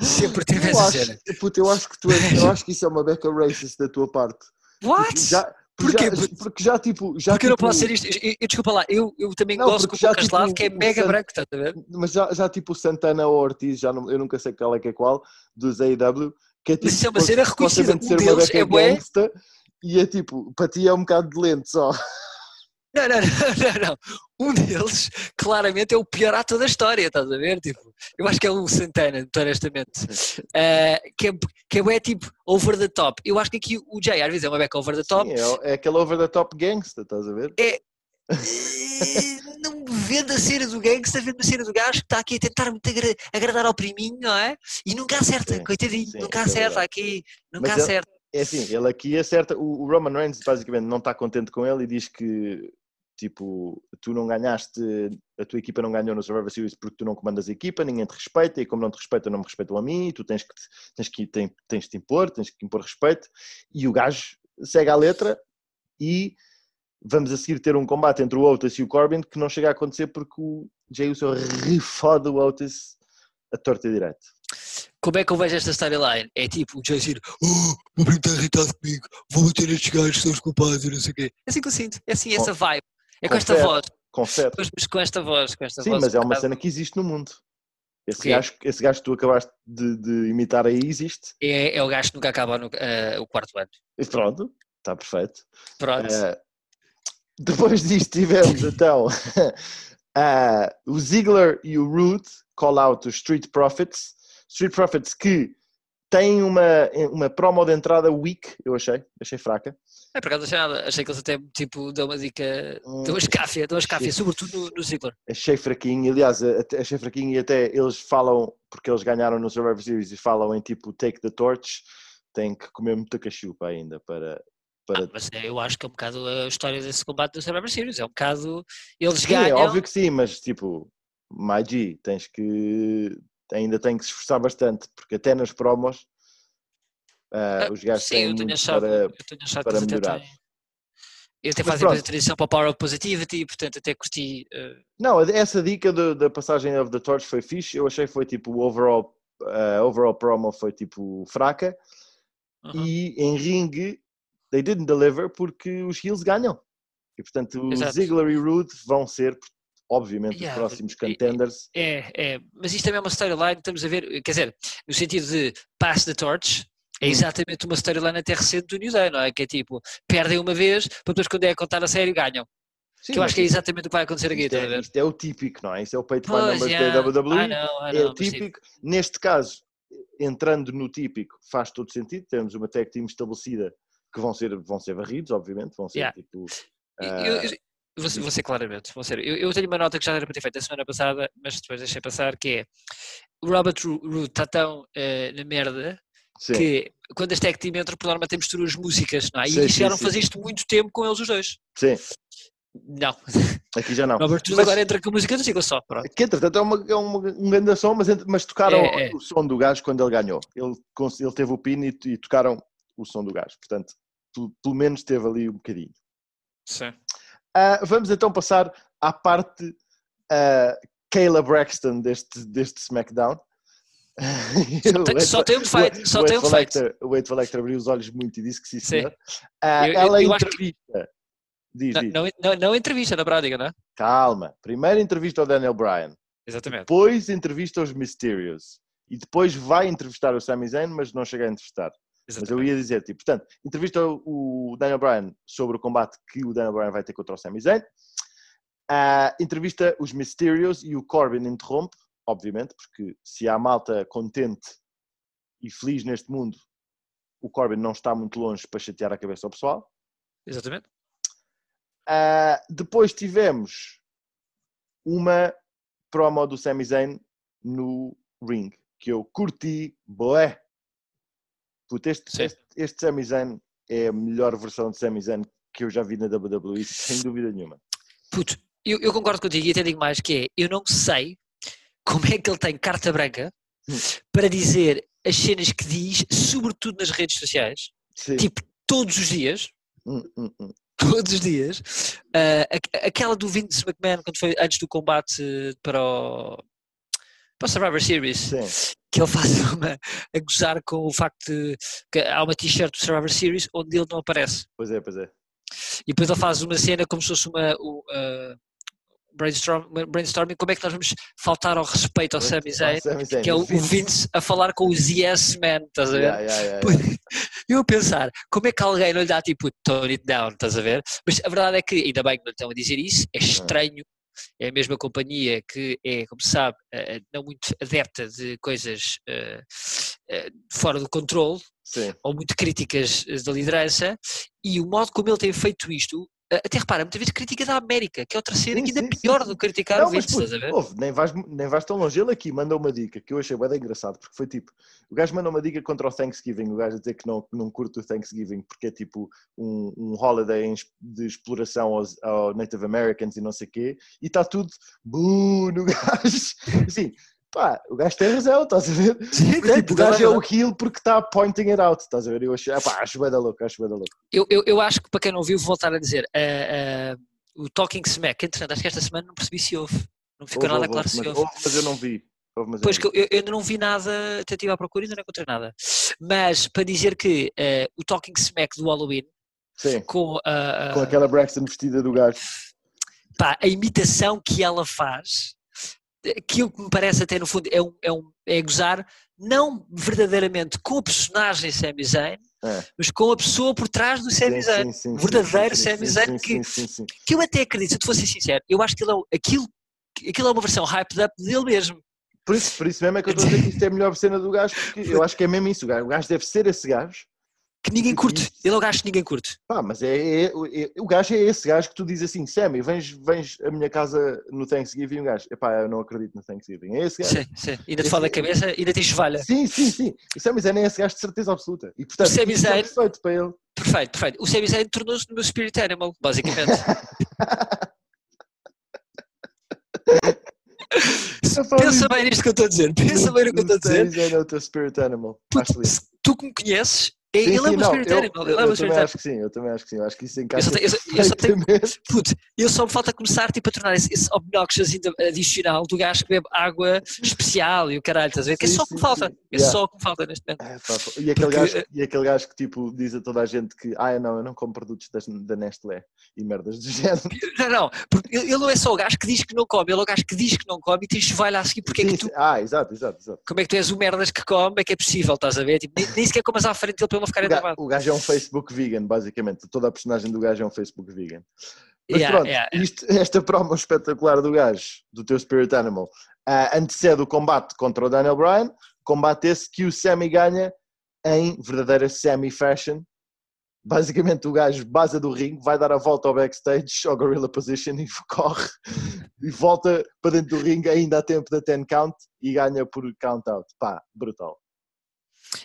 <laughs> sempre teve Eu essa acho, cena. puto, eu acho que tu és- eu acho que isso é uma beca racist da tua parte. What? Já, Porquê, já- puto? porque já tipo. Já, Porque eu não tipo, posso ser isto. Eu, eu- desculpa lá, eu, eu também Não, gosto porque com o Lucas Lado, tipo, que é mega San- branco, estás a ver? Mas já, já tipo Santana ou Ortiz, já não, eu nunca sei qual é que é qual, dos AEW, que é tipo. Mas isso é uma cena reconhecida. Um ser uma deles é gangsta e é tipo, para ti é um bocado de lento só. Não, não, <laughs> não, não, não. Um deles, claramente, é o pior ator da história, estás a ver? Tipo, eu acho que é o Santana, honestamente. Eh, que, é, que é, tipo over the top. Eu acho que aqui o às vezes, é uma beca over the top. Sim, é, é aquele over the top gangsta, estás a ver? Eh, não vende a cena do gangster, vende a cena do gajo que está aqui a tentar muito agra- agradar ao priminho, não é? E nunca acerta, Sim, coitadinho, sim, nunca é acerta verdade. aqui, nunca Mas ele- acerta. É assim, ele aqui acerta. O, o Roman Reigns basicamente não está contente com ele e diz que tipo, tu não ganhaste, a tua equipa não ganhou no Survivor Series porque tu não comandas a equipa, ninguém te respeita e como não te respeita, não me respeitam a mim, tu tens que te- tens que tens, tens te impor, tens que impor respeito. E o gajo segue à letra e vamos a seguir ter um combate entre o Otis e o Corbin que não chega a acontecer porque o Jey Uso refode o Otis a torta e direito. Como é que eu vejo esta storyline? É tipo o Jay dizer, oh, o primo está irritado comigo, vou bater estes gajos, são os culpados, e não sei o quê. É assim que eu sinto, é assim, essa vibe. É com esta voz, Confere. mas mas com esta voz, com esta Sim, voz. mas é um uma cena que existe no mundo. Esse gajo, esse gajo que tu acabaste de, de imitar aí existe. É, é o gajo que nunca acaba no, eh, o quarto ano. E pronto, está perfeito. Pronto. Eh, depois disto tivemos então <laughs> eh, o Ziggler e o Root call out os Street Profits. Street Profits que têm uma, uma promo de entrada weak, eu achei, achei fraca. É, por acaso achei nada. Achei que eles até tipo dão uma dica, Hum, dão uma escáfia, dão uma escáfia, sobretudo no, no Ziggler. Achei fraquinho, aliás, achei fraquinho e até eles falam, porque eles ganharam no Survivor Series e falam em tipo take the torch, tem que comer muita cachupa ainda para... para... Ah, mas é, eu acho que é um bocado a história desse combate do Survivor Series. É um bocado. Eles Sim, é ganham. óbvio que sim, mas tipo, my G, tens que ainda tem que se esforçar bastante, porque até nas promos ah, Ah, os gajos Sim, têm eu tenho muito achado, para. eu tenho achado para eles até melhorar. têm. Eu até depois a transição para o Power of Positivity, portanto até curti. eh, Não, essa dica do- da passagem of the torch foi fixe, eu achei que foi tipo overall, ah, overall promo foi tipo fraca uhum. e em ringue they didn't deliver porque os heels ganham. E portanto Exato. Ziggler e Rude vão ser, obviamente, Yeah, os próximos contenders. É, é, mas isto também é uma storyline, estamos a ver, quer dizer, no sentido de pass the torch, é Hum. exatamente uma storyline até recente do New Day, não é? Que é tipo, perdem uma vez, para depois quando é a contar a sério ganham. Sim, que eu acho que é exatamente o que vai acontecer aqui, isto, é, isto é o típico, não é? Isto é o pay to win Pois, numbers yeah. da WWE. Ah, não, ah, é não, o típico. Neste caso, entrando no típico, faz todo sentido. Temos uma tag team estabelecida que vão ser, vão ser varridos, obviamente. Vão ser Yeah. tipo. Eu- ah, eu- eu- vou, ser- vou ser claramente, vou ser. Eu, eu tenho uma nota que já era para ter feito a semana passada, mas depois deixei passar, que é o Robert Roode está tão eh, na merda sim. que quando as tag team entram, por norma, temos misturam as músicas, não é? E Sim, chegaram sim. a fazer isto muito tempo com eles os dois. sim, Não, aqui já não. Robert agora entra com a música do Ziggler só, pronto. Que entretanto é, uma, é uma, um grande som, mas, mas tocaram É, é. o som do gajo quando ele ganhou. Ele, ele teve o pin e, e tocaram o som do gajo. Portanto, pelo, pelo menos teve ali um bocadinho. Sim. Ah, vamos então passar à parte ah, Kayla Braxton deste, deste SmackDown. Só <laughs> tem- Só tem um defeito, só tem um defeito. O Wade Lecter abriu os olhos muito e disse que sim, Sim. senhor. Ah, Eu- eu- ela eu acho que- entrevista. Diz, Não, diz. não, não, não entrevista na prática, não é? Calma. Primeiro entrevista ao Daniel Bryan. Exatamente. Depois entrevista aos Mysterios. E depois vai entrevistar o Sami Zayn, mas não chega a entrevistar. Mas eu exatamente. ia dizer, tipo, portanto, entrevista o Daniel Bryan sobre o combate que o Daniel Bryan vai ter contra o Sami Zayn. Ah, entrevista os Mysterios e o Corbin interrompe, obviamente, porque se há malta contente e feliz neste mundo, o Corbin não está muito longe para chatear a cabeça ao pessoal. Exatamente. Ah, depois tivemos uma promo do Sami Zayn no ring, que eu curti, boé. Puta, este, Sim. este, este Sami Zayn é a melhor versão de Sami Zayn que eu já vi na WWE, sem dúvida nenhuma. Puto, eu, eu concordo contigo e até digo mais que é, eu não sei como é que ele tem carta branca para dizer as cenas que diz, sobretudo nas redes sociais, Sim. tipo todos os dias, Hum, hum, hum. todos os dias, a- aquela do Vince McMahon quando foi antes do combate para o, para o Survivor Series, Sim. que ele faz uma a gozar com o facto de que há uma t-shirt do Survivor Series onde ele não aparece. Pois é, pois é. E depois ele faz uma cena como se fosse uma ah, brainstorm, brainstorming, como é que nós vamos faltar ao respeito ao Sami Zayn, que é o, Vince a falar com os Yes Men, estás a ver? Yeah, yeah, yeah. Eu a pensar, como é que alguém não lhe dá tipo tone it down, estás a ver? Mas a verdade é que, ainda bem que não estão a dizer isso, é estranho, é a mesma companhia que é, como se sabe, eh, não muito adepta de coisas eh, eh, fora do controle, Sim. ou muito críticas eh, da liderança, e o modo como ele tem feito isto, eh, até repara, muitas vezes crítica da América, que é outra cena Sim, que ainda sim, é pior sim, do que criticar Não, o Vince, estás a ver? ouve, nem, vais, nem vais tão longe. Ele aqui mandou uma dica que eu achei bem engraçado, porque foi tipo: o gajo mandou uma dica contra o Thanksgiving, o gajo a dizer que não, que não curte o Thanksgiving porque é tipo um, um holiday de exploração aos, ao Native Americans e não sei o quê, e está tudo buh no <laughs> gajo. Assim, pá, o gajo tem razão, estás a ver? Sim, tem, tipo, o gajo é o heel porque está pointing it out, estás a ver? Eu achei, pá, acho bem da louco, acho bem da louco. Eu, eu, eu acho que para quem não viu, vou voltar a dizer, eh, eh, o Talking Smack, entretanto, acho que esta semana não percebi se houve, não ficou Houve, nada houve, claro se houve. houve, mas eu não vi. Houve, mas eu Pois não que eu, eu ainda não vi nada, até estive à procura e ainda não encontrei nada. Mas para dizer que eh, o Talking Smack do Halloween, Sim, com, com aquela Braxton vestida do gajo. pá, a imitação que ela faz, aquilo que me parece até no fundo é, um, é, um, é gozar não verdadeiramente com o personagem Sami Zayn, É. mas com a pessoa por trás do Sami Zayn. o verdadeiro sim, Sami Zayn que, sim, que eu até acredito, se eu te fosse sincero, eu acho que ele é, aquilo, aquilo é uma versão hyped up dele mesmo. Por isso, por isso mesmo é que eu estou a dizer que isto é a melhor cena do gajo, porque eu acho que é mesmo isso. O gajo, o gajo deve ser esse gajo. Que ninguém curte. Ele é o gajo que ninguém curte. Pá, mas é, é- é- o gajo é esse gajo que tu dizes assim, Sammy, vens, vens à minha casa no Thanksgiving e um gajo, epá, eu não acredito no Thanksgiving. É esse gajo. Sim, sim. Ainda te fala da cabeça, ainda te enxovalha. Sim, sim, sim. O Sami Zayn é esse gajo de certeza absoluta. E portanto, O isto é Zayn- perfeito para ele. Perfeito, perfeito. O Sami Zayn tornou-se no meu spirit animal, basicamente. <laughs> Pensa bem nisto que eu estou a dizer. Pensa bem no que eu estou a O Sami dizer. Zayn é o teu spirit animal. Se tu que me conheces, é- Sim, ele é sim, meu não, spirit eu. Ele é eu também acho que sim, eu também acho que sim. Eu acho que isso Eu encaixa só, tenho, eu, só- eu tenho, <laughs> puto, eu só me falta começar tipo, a tornar esse, esse obnoxious adicional do gajo que bebe água especial e o caralho, estás a ver? Que é só o que me falta. É Yeah. só o que me falta neste momento. É, pá, pá. E, aquele Porque, gajo, e aquele gajo que tipo diz a toda a gente que ah, não, eu não como produtos das, da Nestlé e merdas do <laughs> género. <laughs> Não, não, porque ele não é só o gajo que diz que não come, ele é o gajo que diz que não come e tens vai lá a seguir porque é Sim, que tu. Ah, exato, exato, exato. como é que tu és o merdas que come, é que é possível, estás a ver? Tipo, nem, nem sequer comas à frente dele não ficar O, ga- enervado. o gajo é um Facebook vegan, basicamente. Toda a personagem do gajo é um Facebook vegan. Mas Yeah, pronto, yeah, yeah. isto- esta promo espetacular do gajo, do teu Spirit Animal, ah, antecede o combate contra o Daniel Bryan, combate esse que o Sammy ganha em verdadeira Sammy fashion. Basicamente o gajo base do ringue, vai dar a volta ao backstage, ao Gorilla Position e <laughs> corre e volta para dentro do ringue ainda a tempo da 10 count e ganha por count out. Pá, brutal.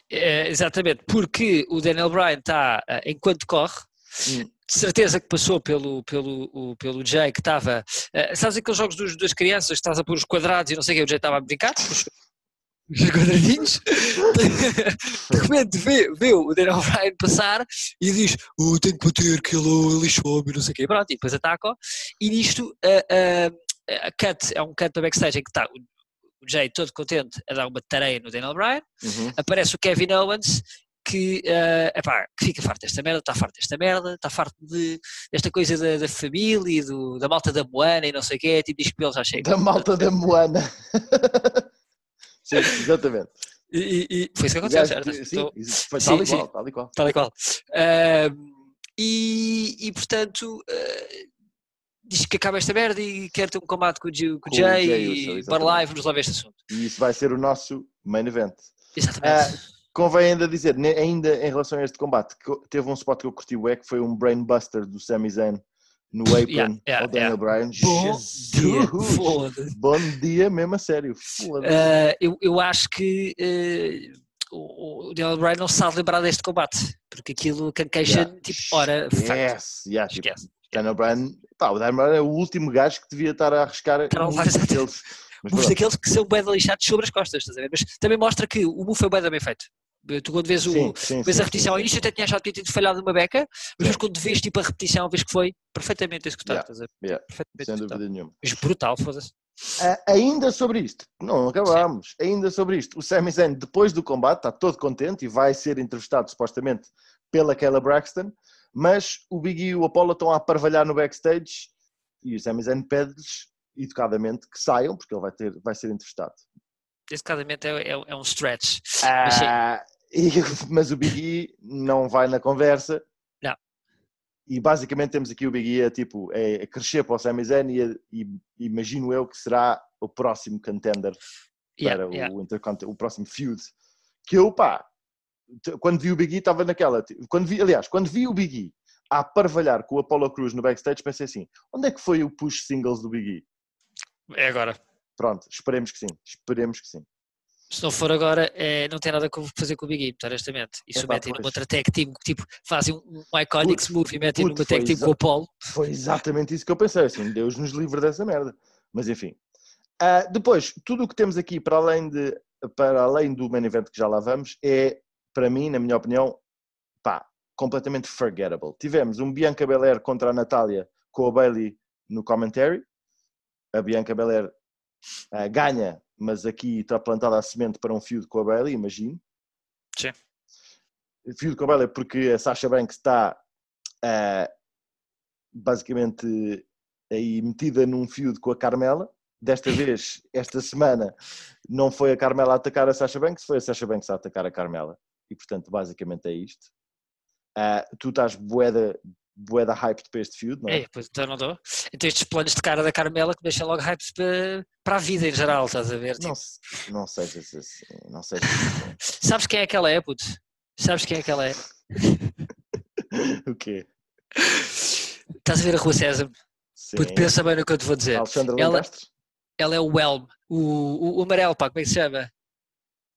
É, exatamente, porque o Daniel Bryan está, ah, enquanto corre, Hum. de certeza que passou pelo, pelo, pelo Jay que estava. ah, sabes aqueles jogos dos, das crianças, estás a pôr os quadrados e não sei o que, o Jay estava a brincar, os, os <laughs> quadradinhos. <laughs> de repente vê, vê o Daniel Bryan passar e diz: oh, Tenho que bater, que ele lixou-me, não sei o quê. Pronto, e depois ataca e nisto a cut, é um cut para backstage em que está o, Jay todo contente a dar uma tareia no Daniel Bryan Uhum. aparece o Kevin Owens que, eh, epá, que fica farto desta merda, está farto desta merda, está farto de, desta coisa da, da família e do- da malta da Moana e não sei o quê, tipo, diz que ele já chega. Da malta da Moana. <laughs> Sim, exatamente. E, e- e foi isso que aconteceu, certo? Sim, Estou- foi Sim, tal e sim. qual, tal e qual. Tal e qual. Ahm, e, e, portanto, eh, diz que acaba esta merda e quer ter um combate com o, com Jay Uso, e bora exatamente. lá e vamos lá ver este assunto. E isso vai ser o nosso main event. Exatamente. Convém ainda dizer, ainda em relação a este combate, teve um spot que eu curti o que foi um brainbuster do Sami Zayn no apron Yeah, yeah, ao Daniel Bryan. Bom dia, Jesus! foda-se. Bom dia mesmo a sério. Foda-se. Uh, eu, eu acho que uh, o, o Daniel Bryan não se sabe lembrar deste combate, porque aquilo canqueja Yeah. tipo, ora, facto, Yes, yeah, tipo, Daniel Bryan, pá, o Daniel Bryan é o último gajo que devia estar a arriscar Estar a levar, move exato. daqueles. Pronto, daqueles que são bem lixados sobre as costas, estás a ver? Mas também mostra que o move foi bem, bem feito. Tu quando vês, o, sim, sim, vês sim, a repetição, ao início eu até tinha achado que tinha tido falhado uma beca, mas quando vês tipo a repetição, vês que foi perfeitamente executado, Yeah, estás a ver? yeah, Perfeitamente sem dúvida nenhuma. Mas brutal, foda-se. Ah, ainda sobre isto, não acabámos, ainda sobre isto, o Sami Zayn depois do combate está todo contente e vai ser entrevistado supostamente pela Kayla Braxton, mas o Big E e o Apollo estão a parvalhar no backstage e o Sami Zayn pede-lhes educadamente que saiam porque ele vai, ter, vai ser entrevistado. Esse casamento é, é, é um stretch. Mas. Ah, <laughs> e- mas o Big E não vai na conversa. Não. E basicamente temos aqui o Big E a, tipo, é, a crescer para o Sami Zayn e, a- e imagino eu que será o próximo contender Yeah, para yeah. O, Intercont- o próximo feud. Que eu, pá, quando vi o Big E estava naquela. Quando vi, aliás, quando vi o Big E a parvalhar com o Apollo Cruz no backstage, pensei assim: onde é que foi o push singles do Big E? É agora. Pronto, esperemos que sim, esperemos que sim. Se não for agora, é, não tem nada a fazer com o Big E, honestamente. E se metem numa outra tag team, tipo, fazem um, um iconic Puto, move e metem numa tag foi team com o Apollo. Foi exatamente isso que eu pensei, assim, Deus nos livre dessa merda. Mas enfim. Ah, depois, tudo o que temos aqui para além, de, para além do main event que já lá vamos, é, para mim, na minha opinião, pá, completamente forgettable. Tivemos um Bianca Belair contra a Natália com a Bailey no commentary. A Bianca Belair ah, ganha, mas aqui está plantada a semente para um feud com a Bailey, imagino. Sim. Feud com a Bailey porque a Sasha Banks está ah, basicamente aí metida num feud com a Carmela Desta <laughs> vez, esta semana, não foi a Carmela a atacar a Sasha Banks, foi a Sasha Banks a atacar a Carmela. E portanto, basicamente é isto. Ah, tu estás boeda, boeda hyped para este feud, não é? É, pois então não dou. Então estes planos de cara da Carmela que deixam logo hypes para, para a vida em geral, estás a ver? Tipo, Não, não sejas assim, não sejas assim. <laughs> sabes quem é que ela é, puto? Sabes quem é que ela é? <laughs> o quê? Estás a ver a Rua Sésamo? Sim. Puto, pensa bem no que eu te vou dizer. Alexandre Ela-? Ela é o Helm, o, o, o amarelo, pá, como é que se chama?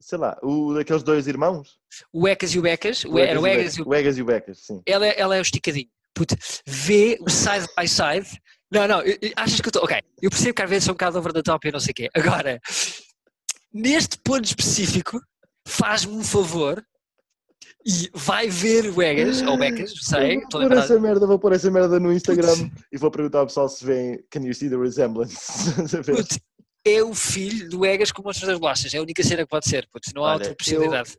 Sei lá, o daqueles dois irmãos? O Ecas e o Becas. O, era o Egas e o o Egas e o Becas, sim. ela, é- ela é o esticadinho. Puto, vê o side by side. Não, não, achas que eu estou. Ok, eu percebo que às vezes sou um bocado over the top e não sei o quê. Agora, neste ponto específico, faz-me um favor e vai ver o Egas, ou Becas, sei, vou pôr essa merda, vou pôr essa merda no Instagram e vou perguntar ao pessoal se vêem Can you see the resemblance? <laughs> É o filho do Egas com monstros das bolachas. É a única cena que pode ser, puto, não há Olha, outra possibilidade.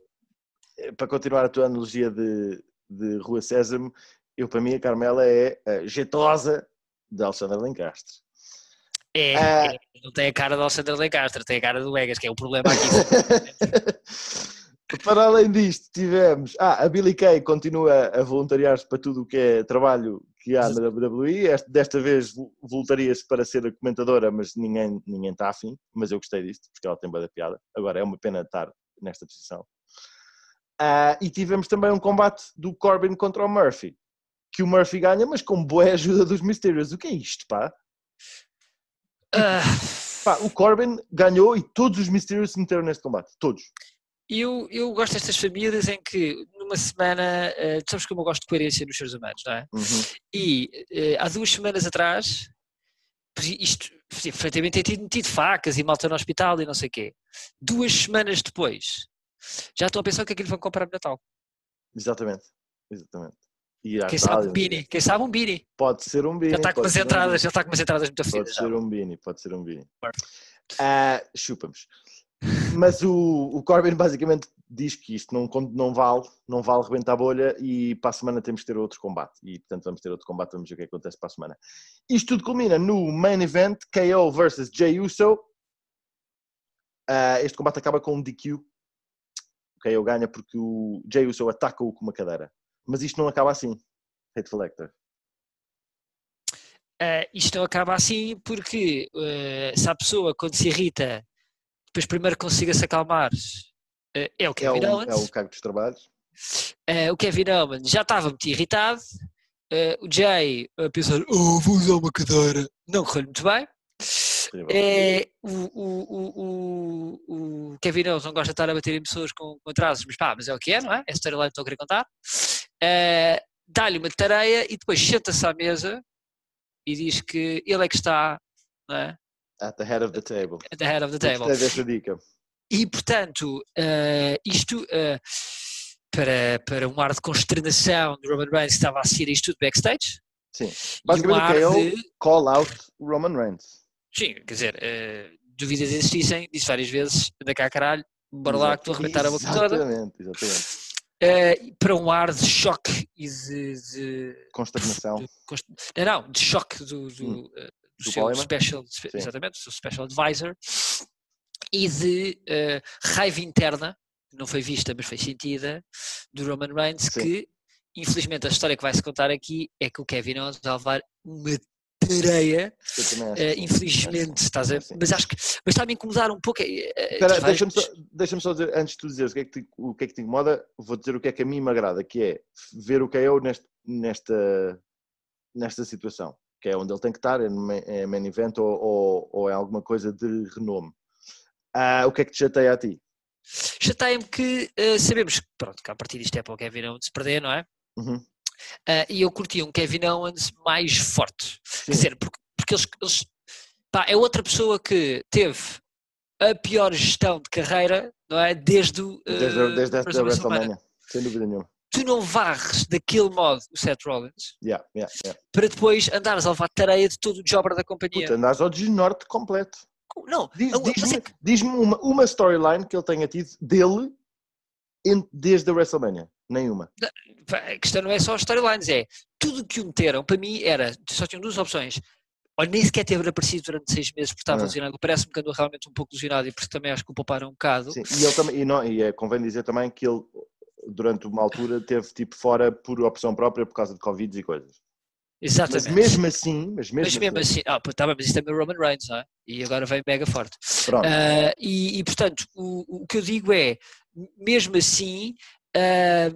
Para continuar a tua analogia de, de Rua Sésamo, eu para mim a Carmela é a jetosa de Alexandre Lencastre. É, Ah. é, não tem a cara do Alexandre Lencastre, tem a cara do Egas, que é o problema aqui. <laughs> Para além disto, tivemos. Ah, a Billy Kay continua a voluntariar-se para tudo o que é trabalho que há na WWE. Desta vez vo- voluntaria-se para ser a comentadora, mas ninguém, ninguém está afim. Mas eu gostei disto, porque ela tem boa da piada. Agora é uma pena estar nesta posição. Ah, e tivemos também um combate do Corbin contra o Murphy. Que o Murphy ganha, mas com boa ajuda dos Mysterios. O que é isto, pá? Ah, Pá, o Corbin ganhou e todos os Mysterios se meteram neste combate. Todos. eu, eu gosto destas famílias em que numa semana, tu sabes como eu gosto de coerência nos seres humanos, não é? Uhum. E eh, há duas semanas atrás, isto, perfeitamente tem tido metido facas e malta no hospital e não sei o quê. Duas semanas depois, já estou a pensar o que é que lhe vão comprar no Natal. Exatamente. Exatamente. Quem sabe um bini, quem sabe um bini. Pode ser um bini. Já está com pode umas um entradas, bini, já está com umas entradas muito Pode afinadas. já. ser um bini, pode ser um bini. Chupa-nos. Mas o, o Corbin basicamente diz que isto não, não vale, não vale rebentar a bolha e para a semana temos que ter outro combate. E portanto vamos ter outro combate, vamos ver o que acontece para a semana. Isto tudo culmina no main event, KO versus Jey Uso. Ah, este combate acaba com um DQ. KO ganha porque o Jey Uso ataca-o com uma cadeira. Mas isto não acaba assim. Hateful Hector. Ah, isto não acaba assim porque eh, se a pessoa quando se irrita, depois primeiro consiga se acalmar, eh, é o É o, Kevin Owens. é o cago dos trabalhos. Eh, o Kevin Owens já estava muito irritado. eh, o Jay a pensar, oh, vou usar uma cadeira. Não correu muito bem. É, o, o, o, o, o Kevin Owens não gosta de estar a bater em pessoas com, com atrasos, mas pá, mas é o que é, não é? É a storyline que estou a querer contar. Eh, Dá-lhe uma tareia e depois senta-se à mesa e diz que ele é que está não é? At the head of the table. at the head of the table. Gostei dessa dica. E, portanto, eh, isto eh, para, para um ar de consternação de Roman Reigns que estava a assistir isto tudo backstage. Sim. Um Basicamente o KO de. call out Roman Reigns. Sim, quer dizer, eh, dúvidas existissem, disse várias vezes, anda cá caralho, bora lá que estou a arrebentar a boca toda. Exatamente, exatamente. Eh, para um ar de choque e de. de- Consternação. de const- não, não, de choque do, do, Hum. Do seu special, Sim. exatamente, do seu special advisor e de eh, raiva interna, que não foi vista, mas foi sentida, do Roman Reigns, Sim. que infelizmente a história que vai se contar aqui é que o Kevin Owens vai levar uma tareia, também acho eh, infelizmente, estás a mas acho que mas está a me incomodar um pouco. eh, Espera, deixa-me só, deixa só dizer, antes de tu dizeres o que, é que te, o que é que te incomoda, vou dizer o que é que a mim me agrada, que é ver o KO neste, nesta, nesta situação, que é onde ele tem que estar, é main, é main event ou, ou, ou é alguma coisa de renome. Ah, o que é que te chateia a ti? Chateia-me que eh, sabemos que, pronto, que a partir disto é para o Kevin Owens perder, não é? Uhum. Ah, e eu curtia um Kevin Owens mais forte. Sim. Quer dizer, porque, porque eles, eles- pá, é outra pessoa que teve a pior gestão de carreira, não é? Desde, o, Desde, a- desde WrestleMania. WrestleMania, sem dúvida nenhuma. Tu não varres daquele modo o Seth Rollins Yeah, yeah, yeah. para depois andares a levar tareia de todo o jobber da companhia. Puta, andas ao desnorte completo. Não, Diz- Diz-me que- diz-me uma, uma storyline que ele tenha tido dele desde a WrestleMania. Nenhuma. a questão não é só as storylines, é tudo o que o meteram, para mim era, só tinham duas opções. ou nem sequer teve aparecido durante seis meses porque estava Ah. lesionado. Parece-me que andou realmente um pouco lesionado e por isso também acho que o pouparam um bocado. Sim, e, ele também, e, não, e é, convém dizer também que ele, durante uma altura, teve tipo fora por opção própria por causa de Covid e coisas. Mas Exatamente. mesmo assim, mas mesmo, Mas mesmo assim, ah, pô, tá bem, mas isso também é o Roman Reigns, não é? E agora vem mega forte. pronto. Ah, e, e, portanto, o, o que eu digo é, mesmo assim, ah,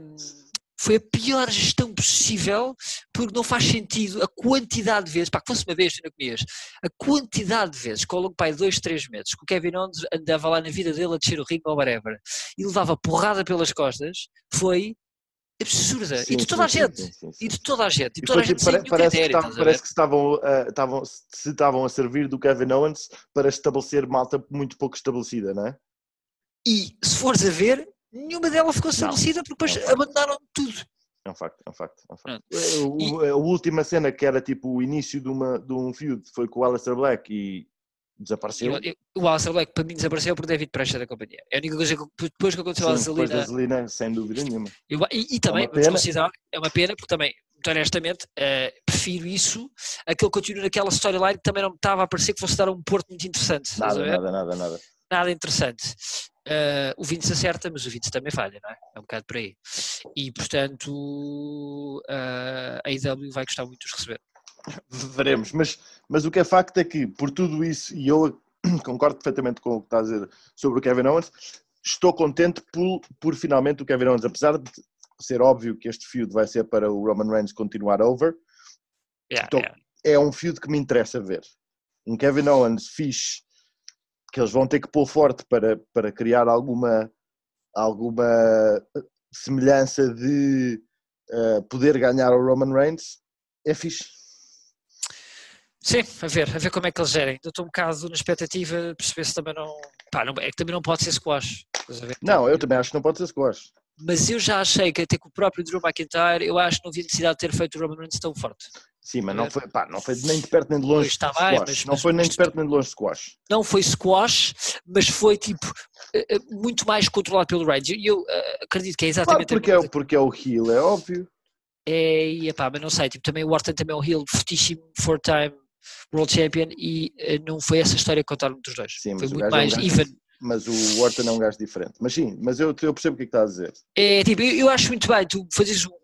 foi a pior gestão possível, porque não faz sentido a quantidade de vezes, pá, que fosse uma vez, tu não comias, a quantidade de vezes que ao longo de dois, três meses, que o Kevin Owens andava lá na vida dele a descer o ringue ou whatever, e levava porrada pelas costas, foi absurda. Sim, e de sim, toda a sim, gente. sim. E de toda a gente. E toda a gente parece, que critério. estavam, a ver? parece que estavam, ah, estavam, se estavam a servir do Kevin Owens para estabelecer malta muito pouco estabelecida, não é? E se fores a ver, nenhuma delas ficou estabelecida porque depois não. abandonaram tudo. É um facto, é um facto. É um facto. Pronto. O- o- a última cena que era tipo o início de, uma, de um feud foi com o Aleister Black e desapareceu. Eu- eu- o Alistair Black para mim desapareceu por David Presta da companhia. É a única coisa que depois que aconteceu Sim, depois da Zelina. Zelina, sem dúvida nenhuma. eu- e, e também, uma vamos pena. considerar, é uma pena, porque também, muito honestamente, eh, prefiro isso a que ele continue naquela storyline que também não me estava a parecer que fosse dar um porto muito interessante. a Nada, nada, nada, nada. nada interessante. Eh, o Vince acerta, mas o Vince também falha, não é? É um bocado por aí. E portanto eh, a IW vai gostar muito de os receber. Veremos, mas, mas o que é facto é que, por tudo isso, e eu <coughs> concordo perfeitamente com o que está a dizer sobre o Kevin Owens, estou contente por, por finalmente o Kevin Owens, apesar de ser óbvio que este feud vai ser para o Roman Reigns continuar over, Yeah, Então, yeah. é um feud que me interessa ver. Um Kevin Owens fixe, que eles vão ter que pôr forte para, para criar alguma, alguma semelhança de eh, poder ganhar ao Roman Reigns, é fixe. Sim, a ver, a ver como é que eles gerem. Eu estou um bocado na expectativa de perceber se também não. Pá, não é que também não pode ser squash. Não, eu também acho que não pode ser squash. Mas eu já achei que até com o próprio Drew McIntyre, eu acho que não havia necessidade de ter feito o Roman Reigns tão forte. Sim, mas A não foi, pá, não foi nem de perto nem de longe está bem, mas- não mas- foi nem de perto nem de longe squash. Não foi squash, mas foi tipo eh, eh, muito mais controlado pelo Reigns. E eu eh, acredito que é Claro, exatamente a porque, mesma é, porque é o heel, é óbvio. É, e epá, mas não sei, tipo, também o Orton também é um heel fortíssimo, four time World Champion e não foi essa história que contaram entre os dois. Sim, foi muito é um mais gajo- even. Mas o Orton é um gajo diferente. Mas sim, mas eu, eu percebo o que é que está a dizer. É, tipo, eu, eu acho muito bem, tu fazes um, um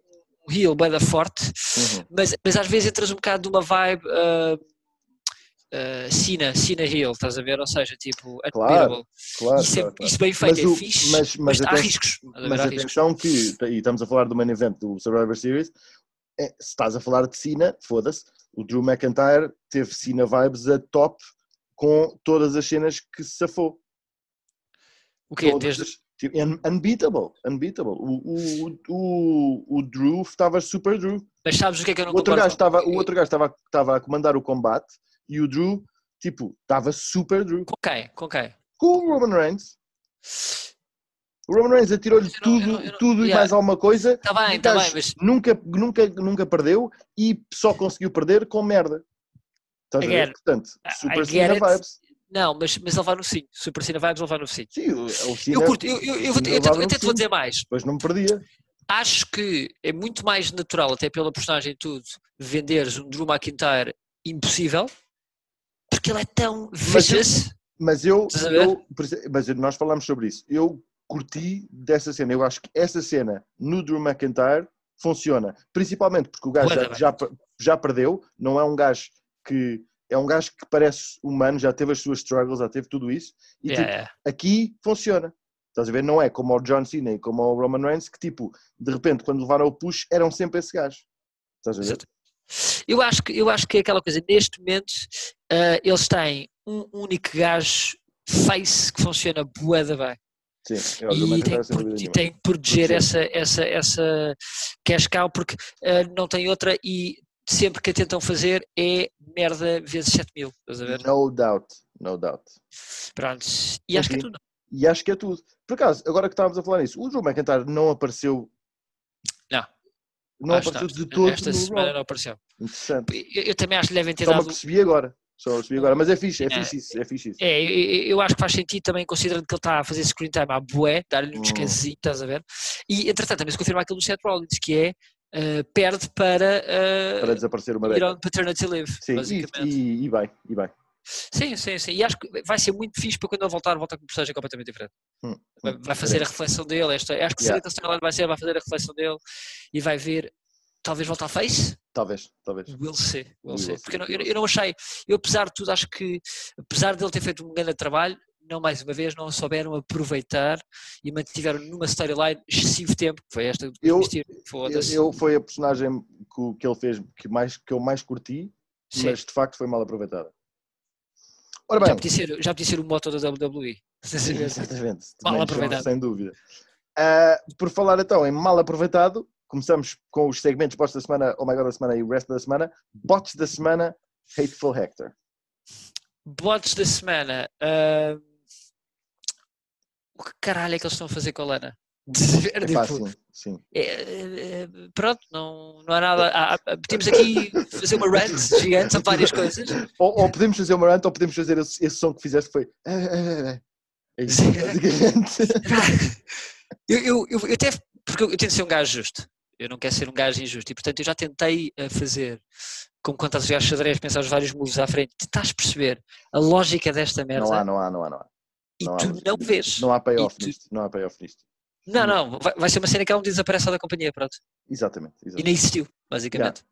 heel bem da forte, Uhum. mas, mas às vezes entras um bocado de uma vibe uh, uh, Cena, Cena heel, estás a ver? Ou seja, tipo, Claro. Claro, isso, é- claro, isso bem feito, Mas o- é fixe, mas- mas, mas há riscos. Mas Há riscos. atenção que, e estamos a falar do main event do Survivor Series, é, se estás a falar de Cena, foda-se, o Drew McIntyre teve Cena vibes a top com todas as cenas que se safou. O quê? Todas Desde, unbeatable, unbeatable. O, o, o, o Drew estava super Drew. mas sabes o que é que eu não O outro gajo estava, o outro gajo estava, estava a comandar o combate e o Drew, tipo, estava super Drew. Com quem? Com quem? Com o Roman Reigns. O Roman Reigns atirou-lhe Mas eu não- eu tudo, não- tudo e yeah. mais alguma coisa. Está bem, E está bem, mas nunca, nunca, nunca perdeu e só conseguiu perder com merda. Estás a ver? Portanto, super Cena vibes. Não, mas, mas ele vai no sim. Super Cena Vibes, ele vai no sim. Sim, o, Eu curto, eu, eu, eu, até, te vou dizer mais. Depois não me perdia. Acho que é muito mais natural, até pela personagem e tudo, venderes um Drew McIntyre impossível, porque ele é tão vicious. Mas eu, mas nós falámos sobre isso. Eu curti dessa cena. Eu acho que essa cena no Drew McIntyre funciona. Principalmente porque o gajo já, já, já perdeu. Não é um gajo que. É um gajo que parece humano, já teve as suas struggles, já teve tudo isso. E Yeah, tipo, yeah. aqui funciona. Estás a ver? Não é como o John Cena e como o Roman Reigns que, tipo, de repente, quando levaram o push, eram sempre esse gajo. Estás a ver? Exato. Eu acho, que, eu acho que é aquela coisa, neste momento, ah, eles têm um único gajo face que funciona bué da bem. Sim, é e tem, sem pro- dúvida e tem que proteger essa, essa, essa cash cow porque ah, não tem outra e sempre que a tentam fazer é merda vezes 7 mil, estás a ver? No doubt, no doubt. Pronto. E acho que é tudo. E acho que é tudo. Por acaso, agora que estávamos a falar nisso, o Drew McIntyre não apareceu. Não. Não Acho apareceu não. de todo Esta semana Raw. não apareceu. Interessante. Eu, eu também acho que devem ter Só dado. percebi agora. Só percebi agora. Mas é fixe, é É. fixe isso. É fixe isso. É, eu, eu- acho que faz sentido também, considerando que ele está a fazer screen time à bué, dar-lhe um Hum. descansinho, estás a ver? E, entretanto, também se confirma aquilo do Seth Rollins, que é uh, perde para, uh, para desaparecer uma ir década. on paternity leave, Sim, e, basicamente. e, e bem, e bem. Sim, sim, sim. E acho que vai ser muito fixe para quando ele voltar, voltar com um personagem completamente diferente. Hum, Vai- hum, Vai fazer a reflexão dele. Esta, acho que Yeah. yeah. storyline vai ser, vai fazer a reflexão dele e vai ver, talvez voltar a face. Talvez, talvez. Will see, will will see, Porque eu eu não achei, eu apesar de tudo, acho que apesar dele ter feito um grande trabalho, não mais uma vez, não souberam aproveitar e mantiveram numa storyline excessivo tempo, que foi esta Eu- Foda-se. eu- foi a personagem que, que ele fez que, mais, que eu mais curti, Sim. mas de facto foi mal aproveitada. Ora Já bem, podia, ser, já podia ser o moto da WWE. exatamente, <laughs> Mal aproveitado. sem dúvida. Ah, por falar então em mal aproveitado, começamos com os segmentos bots da semana, Oh My God da semana e o resto da semana. Bots da semana, Hateful Hector. Bots da semana. ah, O que caralho é que eles estão a fazer com a Lana? <laughs> É Tipo, fácil, sim. é, é, pronto, não, não há nada. há- temos aqui fazer uma rant <laughs> gigante sobre várias coisas. Ou, ou podemos fazer uma rant, ou podemos fazer esse, esse som que fizeste foi. "Ah, ah, ah". É isso, basicamente. <laughs> Eu, eu, eu, eu até, porque eu, eu tento ser um gajo justo. Eu não quero ser um gajo injusto. E portanto eu já tentei a fazer, como quando estás a jogar xadrez, pensar os vários moves à frente, tentas perceber a lógica desta merda Não há, não há, não há, não há. E não há tu lógica. não vês. Não há payoff tu- nisto. Não há payoff nisto. Não, não, vai, vai ser uma cena que ela um desaparece da companhia, pronto. Exatamente. E exatamente. nem existiu, basicamente.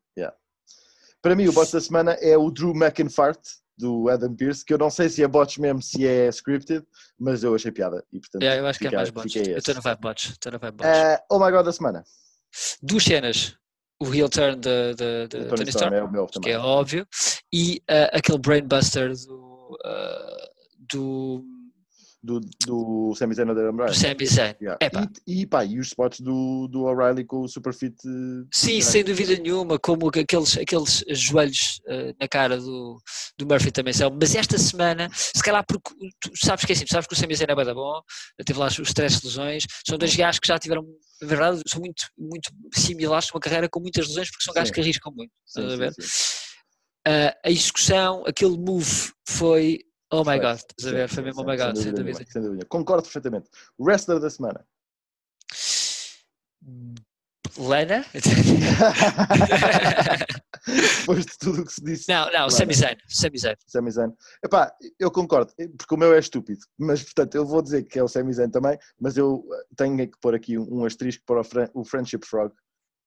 Para mim, o bot da semana é o Drew McInfart, do Adam Pearce, que eu não sei se é bots mesmo, se é scripted, mas eu achei piada. E, portanto, Yeah, eu acho que é fica- mais bots. fica Eu estou no vibe bots. Estou no vibe bots. Ah, oh my god da semana. Duas cenas. O heel turn de, de, de Tony, Tony Storm, é o meu que também. é óbvio, e ah, aquele brainbuster do, ah, do, Do, do Sami Zayn da Bryan. do Sami Zayn. Yeah. E, e, pá, e os spots do, do O'Reilly com o Superfit. eh, Sim, sem dúvida nenhuma, como que aqueles, aqueles joelhos ah, na cara do, do Murphy também são. Mas esta semana, se calhar porque tu sabes que é assim, sabes que o Sami Zayn é bué da bom, teve lá os três lesões, são dois gajos que já tiveram, na verdade, são muito, muito similares, uma carreira com muitas lesões, porque são gajos que arriscam muito. Sim, sim, ver? sim. Ah, a execução, aquele move foi oh my god, estás a ver? Foi mesmo oh my god, sem dúvida. sem dúvida. Concordo perfeitamente. Wrestler da semana. Lana? <laughs> Depois de tudo o que se disse. não, não. Sami Zayn, Sami Zayn. Sami Zayn. Epá, eu concordo, porque o meu é estúpido, mas portanto eu vou dizer que é o Sami Zayn também, mas eu tenho que pôr aqui um, um asterisco para o Friendship Frog,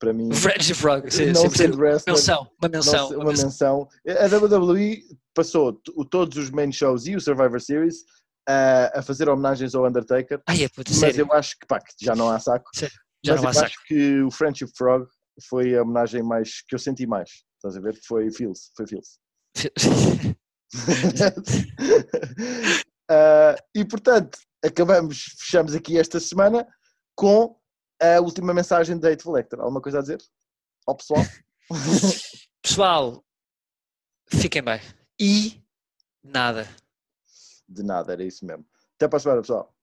para mim, Fred Frog, sim, não wrestler, Menção, uma menção. ser- uma uma menção. menção. A WWE passou todos os main shows e o Survivor Series a, a fazer homenagens ao Undertaker, Ai, é puta, mas sério. eu acho que, pá, que já não há saco, Já mas não há eu saco. acho que o Friendship Frog foi a homenagem mais que eu senti mais, estás a ver? Foi feels, foi feels. <laughs> <laughs> Ah, e portanto, acabamos, fechamos aqui esta semana com a última mensagem de Date Lecter. Alguma coisa a dizer? Ao pessoal? <laughs> Pessoal, fiquem bem. E nada. De nada, era isso mesmo. Até para a semana, pessoal.